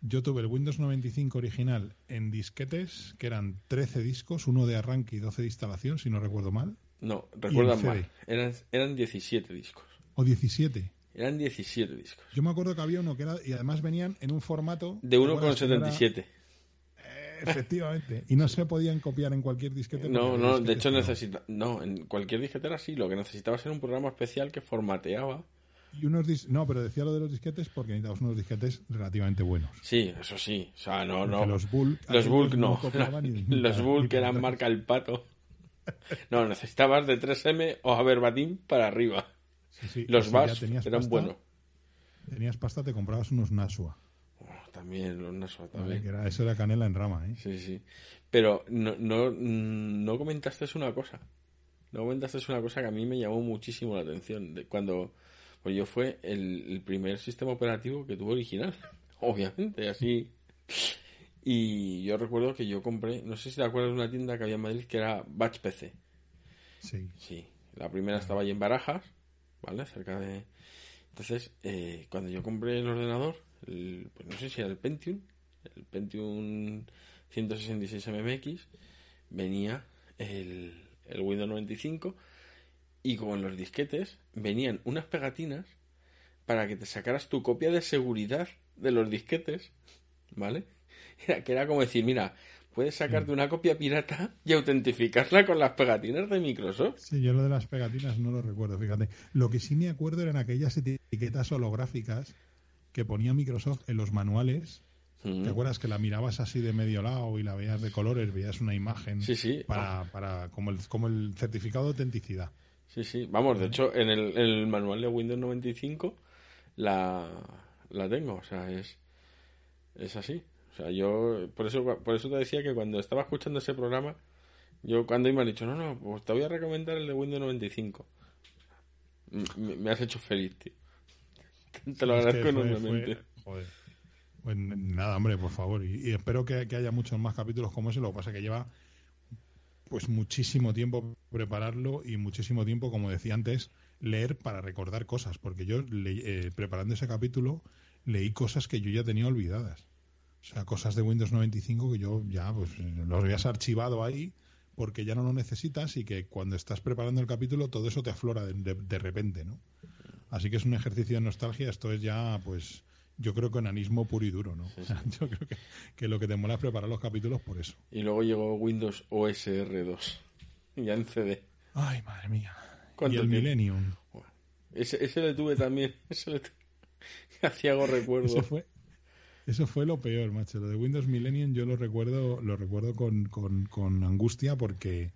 S2: Yo tuve el Windows 95 original en disquetes, que eran 13 discos, uno de arranque y 12 de instalación, si no recuerdo mal.
S1: No, recuerdan mal. Eran, eran 17 discos.
S2: O 17.
S1: Eran 17 discos.
S2: Yo me acuerdo que había uno que era. Y además venían en un formato.
S1: De
S2: ¿te acuerdas que no era-
S1: 1,77.
S2: Efectivamente. Y no se podían copiar en cualquier disquete.
S1: No, no, de hecho necesita... No, en cualquier disquetera sí, lo que necesitabas era un programa especial que formateaba.
S2: Y unos dis- No, pero decía lo de los disquetes porque necesitabas unos disquetes relativamente buenos.
S1: Sí, eso sí. O sea, no,
S2: Porque
S1: no.
S2: Los Bulk.
S1: Los Bulk no. Los Bulk eran marca el pato. No, necesitabas de 3M o Aberbatín para arriba.
S2: Sí, sí.
S1: Los VAS eran buenos.
S2: Tenías pasta, te comprabas unos Nashua.
S1: También, Nashua
S2: ¿vale?
S1: también.
S2: Que era, eso era canela en rama, ¿eh?
S1: Sí, sí. Pero no, no, no comentaste una cosa. No comentaste una cosa que a mí me llamó muchísimo la atención. De cuando pues yo fue el, el primer sistema operativo que tuvo original. Obviamente, así. Y yo recuerdo que yo compré, no sé si te acuerdas de una tienda que había en Madrid que era Batch PC.
S2: Sí.
S1: Sí, la primera estaba ahí en Barajas, ¿vale? Cerca de... Entonces, eh, cuando yo compré el ordenador, el- pues no sé si era el Pentium, el Pentium 166 MMX, venía el, el Windows 95 y con los disquetes venían unas pegatinas para que te sacaras tu copia de seguridad de los disquetes, ¿vale? Era, que era como decir, mira, puedes sacarte una copia pirata y autentificarla con las pegatinas de Microsoft.
S2: Sí, yo lo de las pegatinas no lo recuerdo, fíjate. Lo que sí me acuerdo eran aquellas etiquetas holográficas que ponía Microsoft en los manuales.
S1: Mm.
S2: ¿Te acuerdas que la mirabas así de medio lado y la veías de colores, veías una imagen
S1: Sí, sí.
S2: para, para como el como el certificado de autenticidad?
S1: Sí, sí. Vamos, de hecho, en el, en el manual de Windows 95 la, la tengo. O sea, es, es así. O sea, yo, por eso, por eso te decía que cuando estaba escuchando ese programa, yo cuando me han dicho, no, no, pues te voy a recomendar el de Windows 95. M- Me, me has hecho feliz, tío. Te lo
S2: Es que
S1: agradezco
S2: fue-
S1: enormemente.
S2: fue- joder. Pues nada, hombre, por favor. Y, y espero que, que haya muchos más capítulos como ese. Lo que pasa es que lleva pues muchísimo tiempo prepararlo y muchísimo tiempo, como decía antes, leer para recordar cosas. Porque yo, le- eh, preparando ese capítulo, leí cosas que yo ya tenía olvidadas. O sea, cosas de Windows 95 que yo ya pues los habías archivado ahí porque ya no lo necesitas y que cuando estás preparando el capítulo todo eso te aflora de, de- de repente, ¿no? Así que es un ejercicio de nostalgia. Esto es ya, pues, yo creo que enanismo puro y duro, ¿no? O sea, yo creo que, que lo que te mola es preparar los capítulos por eso.
S1: Y luego llegó Windows OSR 2. Ya en CD.
S2: Ay, madre mía.
S1: ¿Cuánto
S2: Y el
S1: tiempo?
S2: Millennium.
S1: Ese, ese le tuve también. Ese le tuve. Hacía recuerdo.
S2: Eso fue, eso fue lo peor, macho. Lo de Windows Millennium yo lo recuerdo, lo recuerdo con, con, con angustia porque,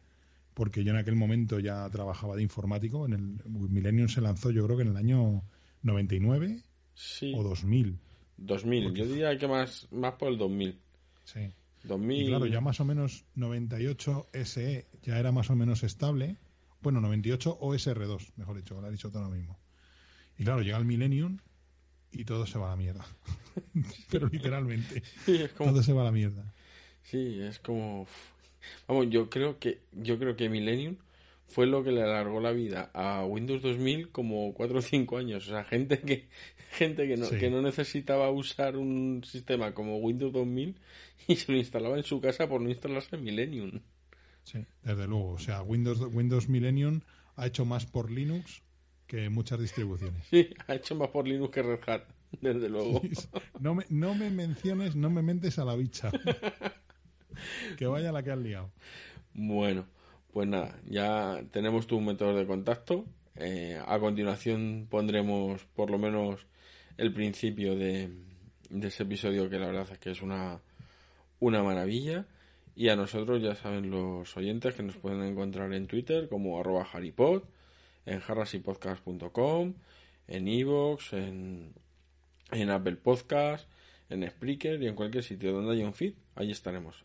S2: porque yo en aquel momento ya trabajaba de informático. En el Millennium se lanzó yo creo que en el año 99
S1: Sí.
S2: o 2000.
S1: 2000. Yo diría que más, más por el 2000.
S2: Sí.
S1: 2000.
S2: Y claro, ya más o menos 98 SE ya era más o menos estable. Bueno, 98 OSR2, mejor dicho, lo ha dicho todo lo mismo. Y claro, llega el Millennium y todo se va a la mierda. Pero literalmente,
S1: Sí, es como...
S2: todo se va a la mierda.
S1: Sí, es como... Vamos, yo creo que yo creo que Millennium fue lo que le alargó la vida a Windows 2000 como 4 o 5 años. O sea, gente que gente que no,
S2: Sí.
S1: que no necesitaba usar un sistema como Windows 2000 y se lo instalaba en su casa por no instalarse Millennium.
S2: Sí, desde luego. O sea, Windows, Windows Millennium ha hecho más por Linux que muchas distribuciones.
S1: Sí, ha hecho más por Linux que Red Hat, desde luego.
S2: No me, no me menciones, no me mentes a la bicha. que vaya la que has liado.
S1: Bueno, pues nada, ya tenemos tu método de contacto. Eh, a continuación pondremos por lo menos el principio de, ese episodio que la verdad es que es una, una maravilla. Y a nosotros ya saben los oyentes que nos pueden encontrar en Twitter como arroba haripod, en harrasypodcast.com, en iVoox, en, en Apple Podcast, en Spreaker y en cualquier sitio donde haya un feed, ahí estaremos.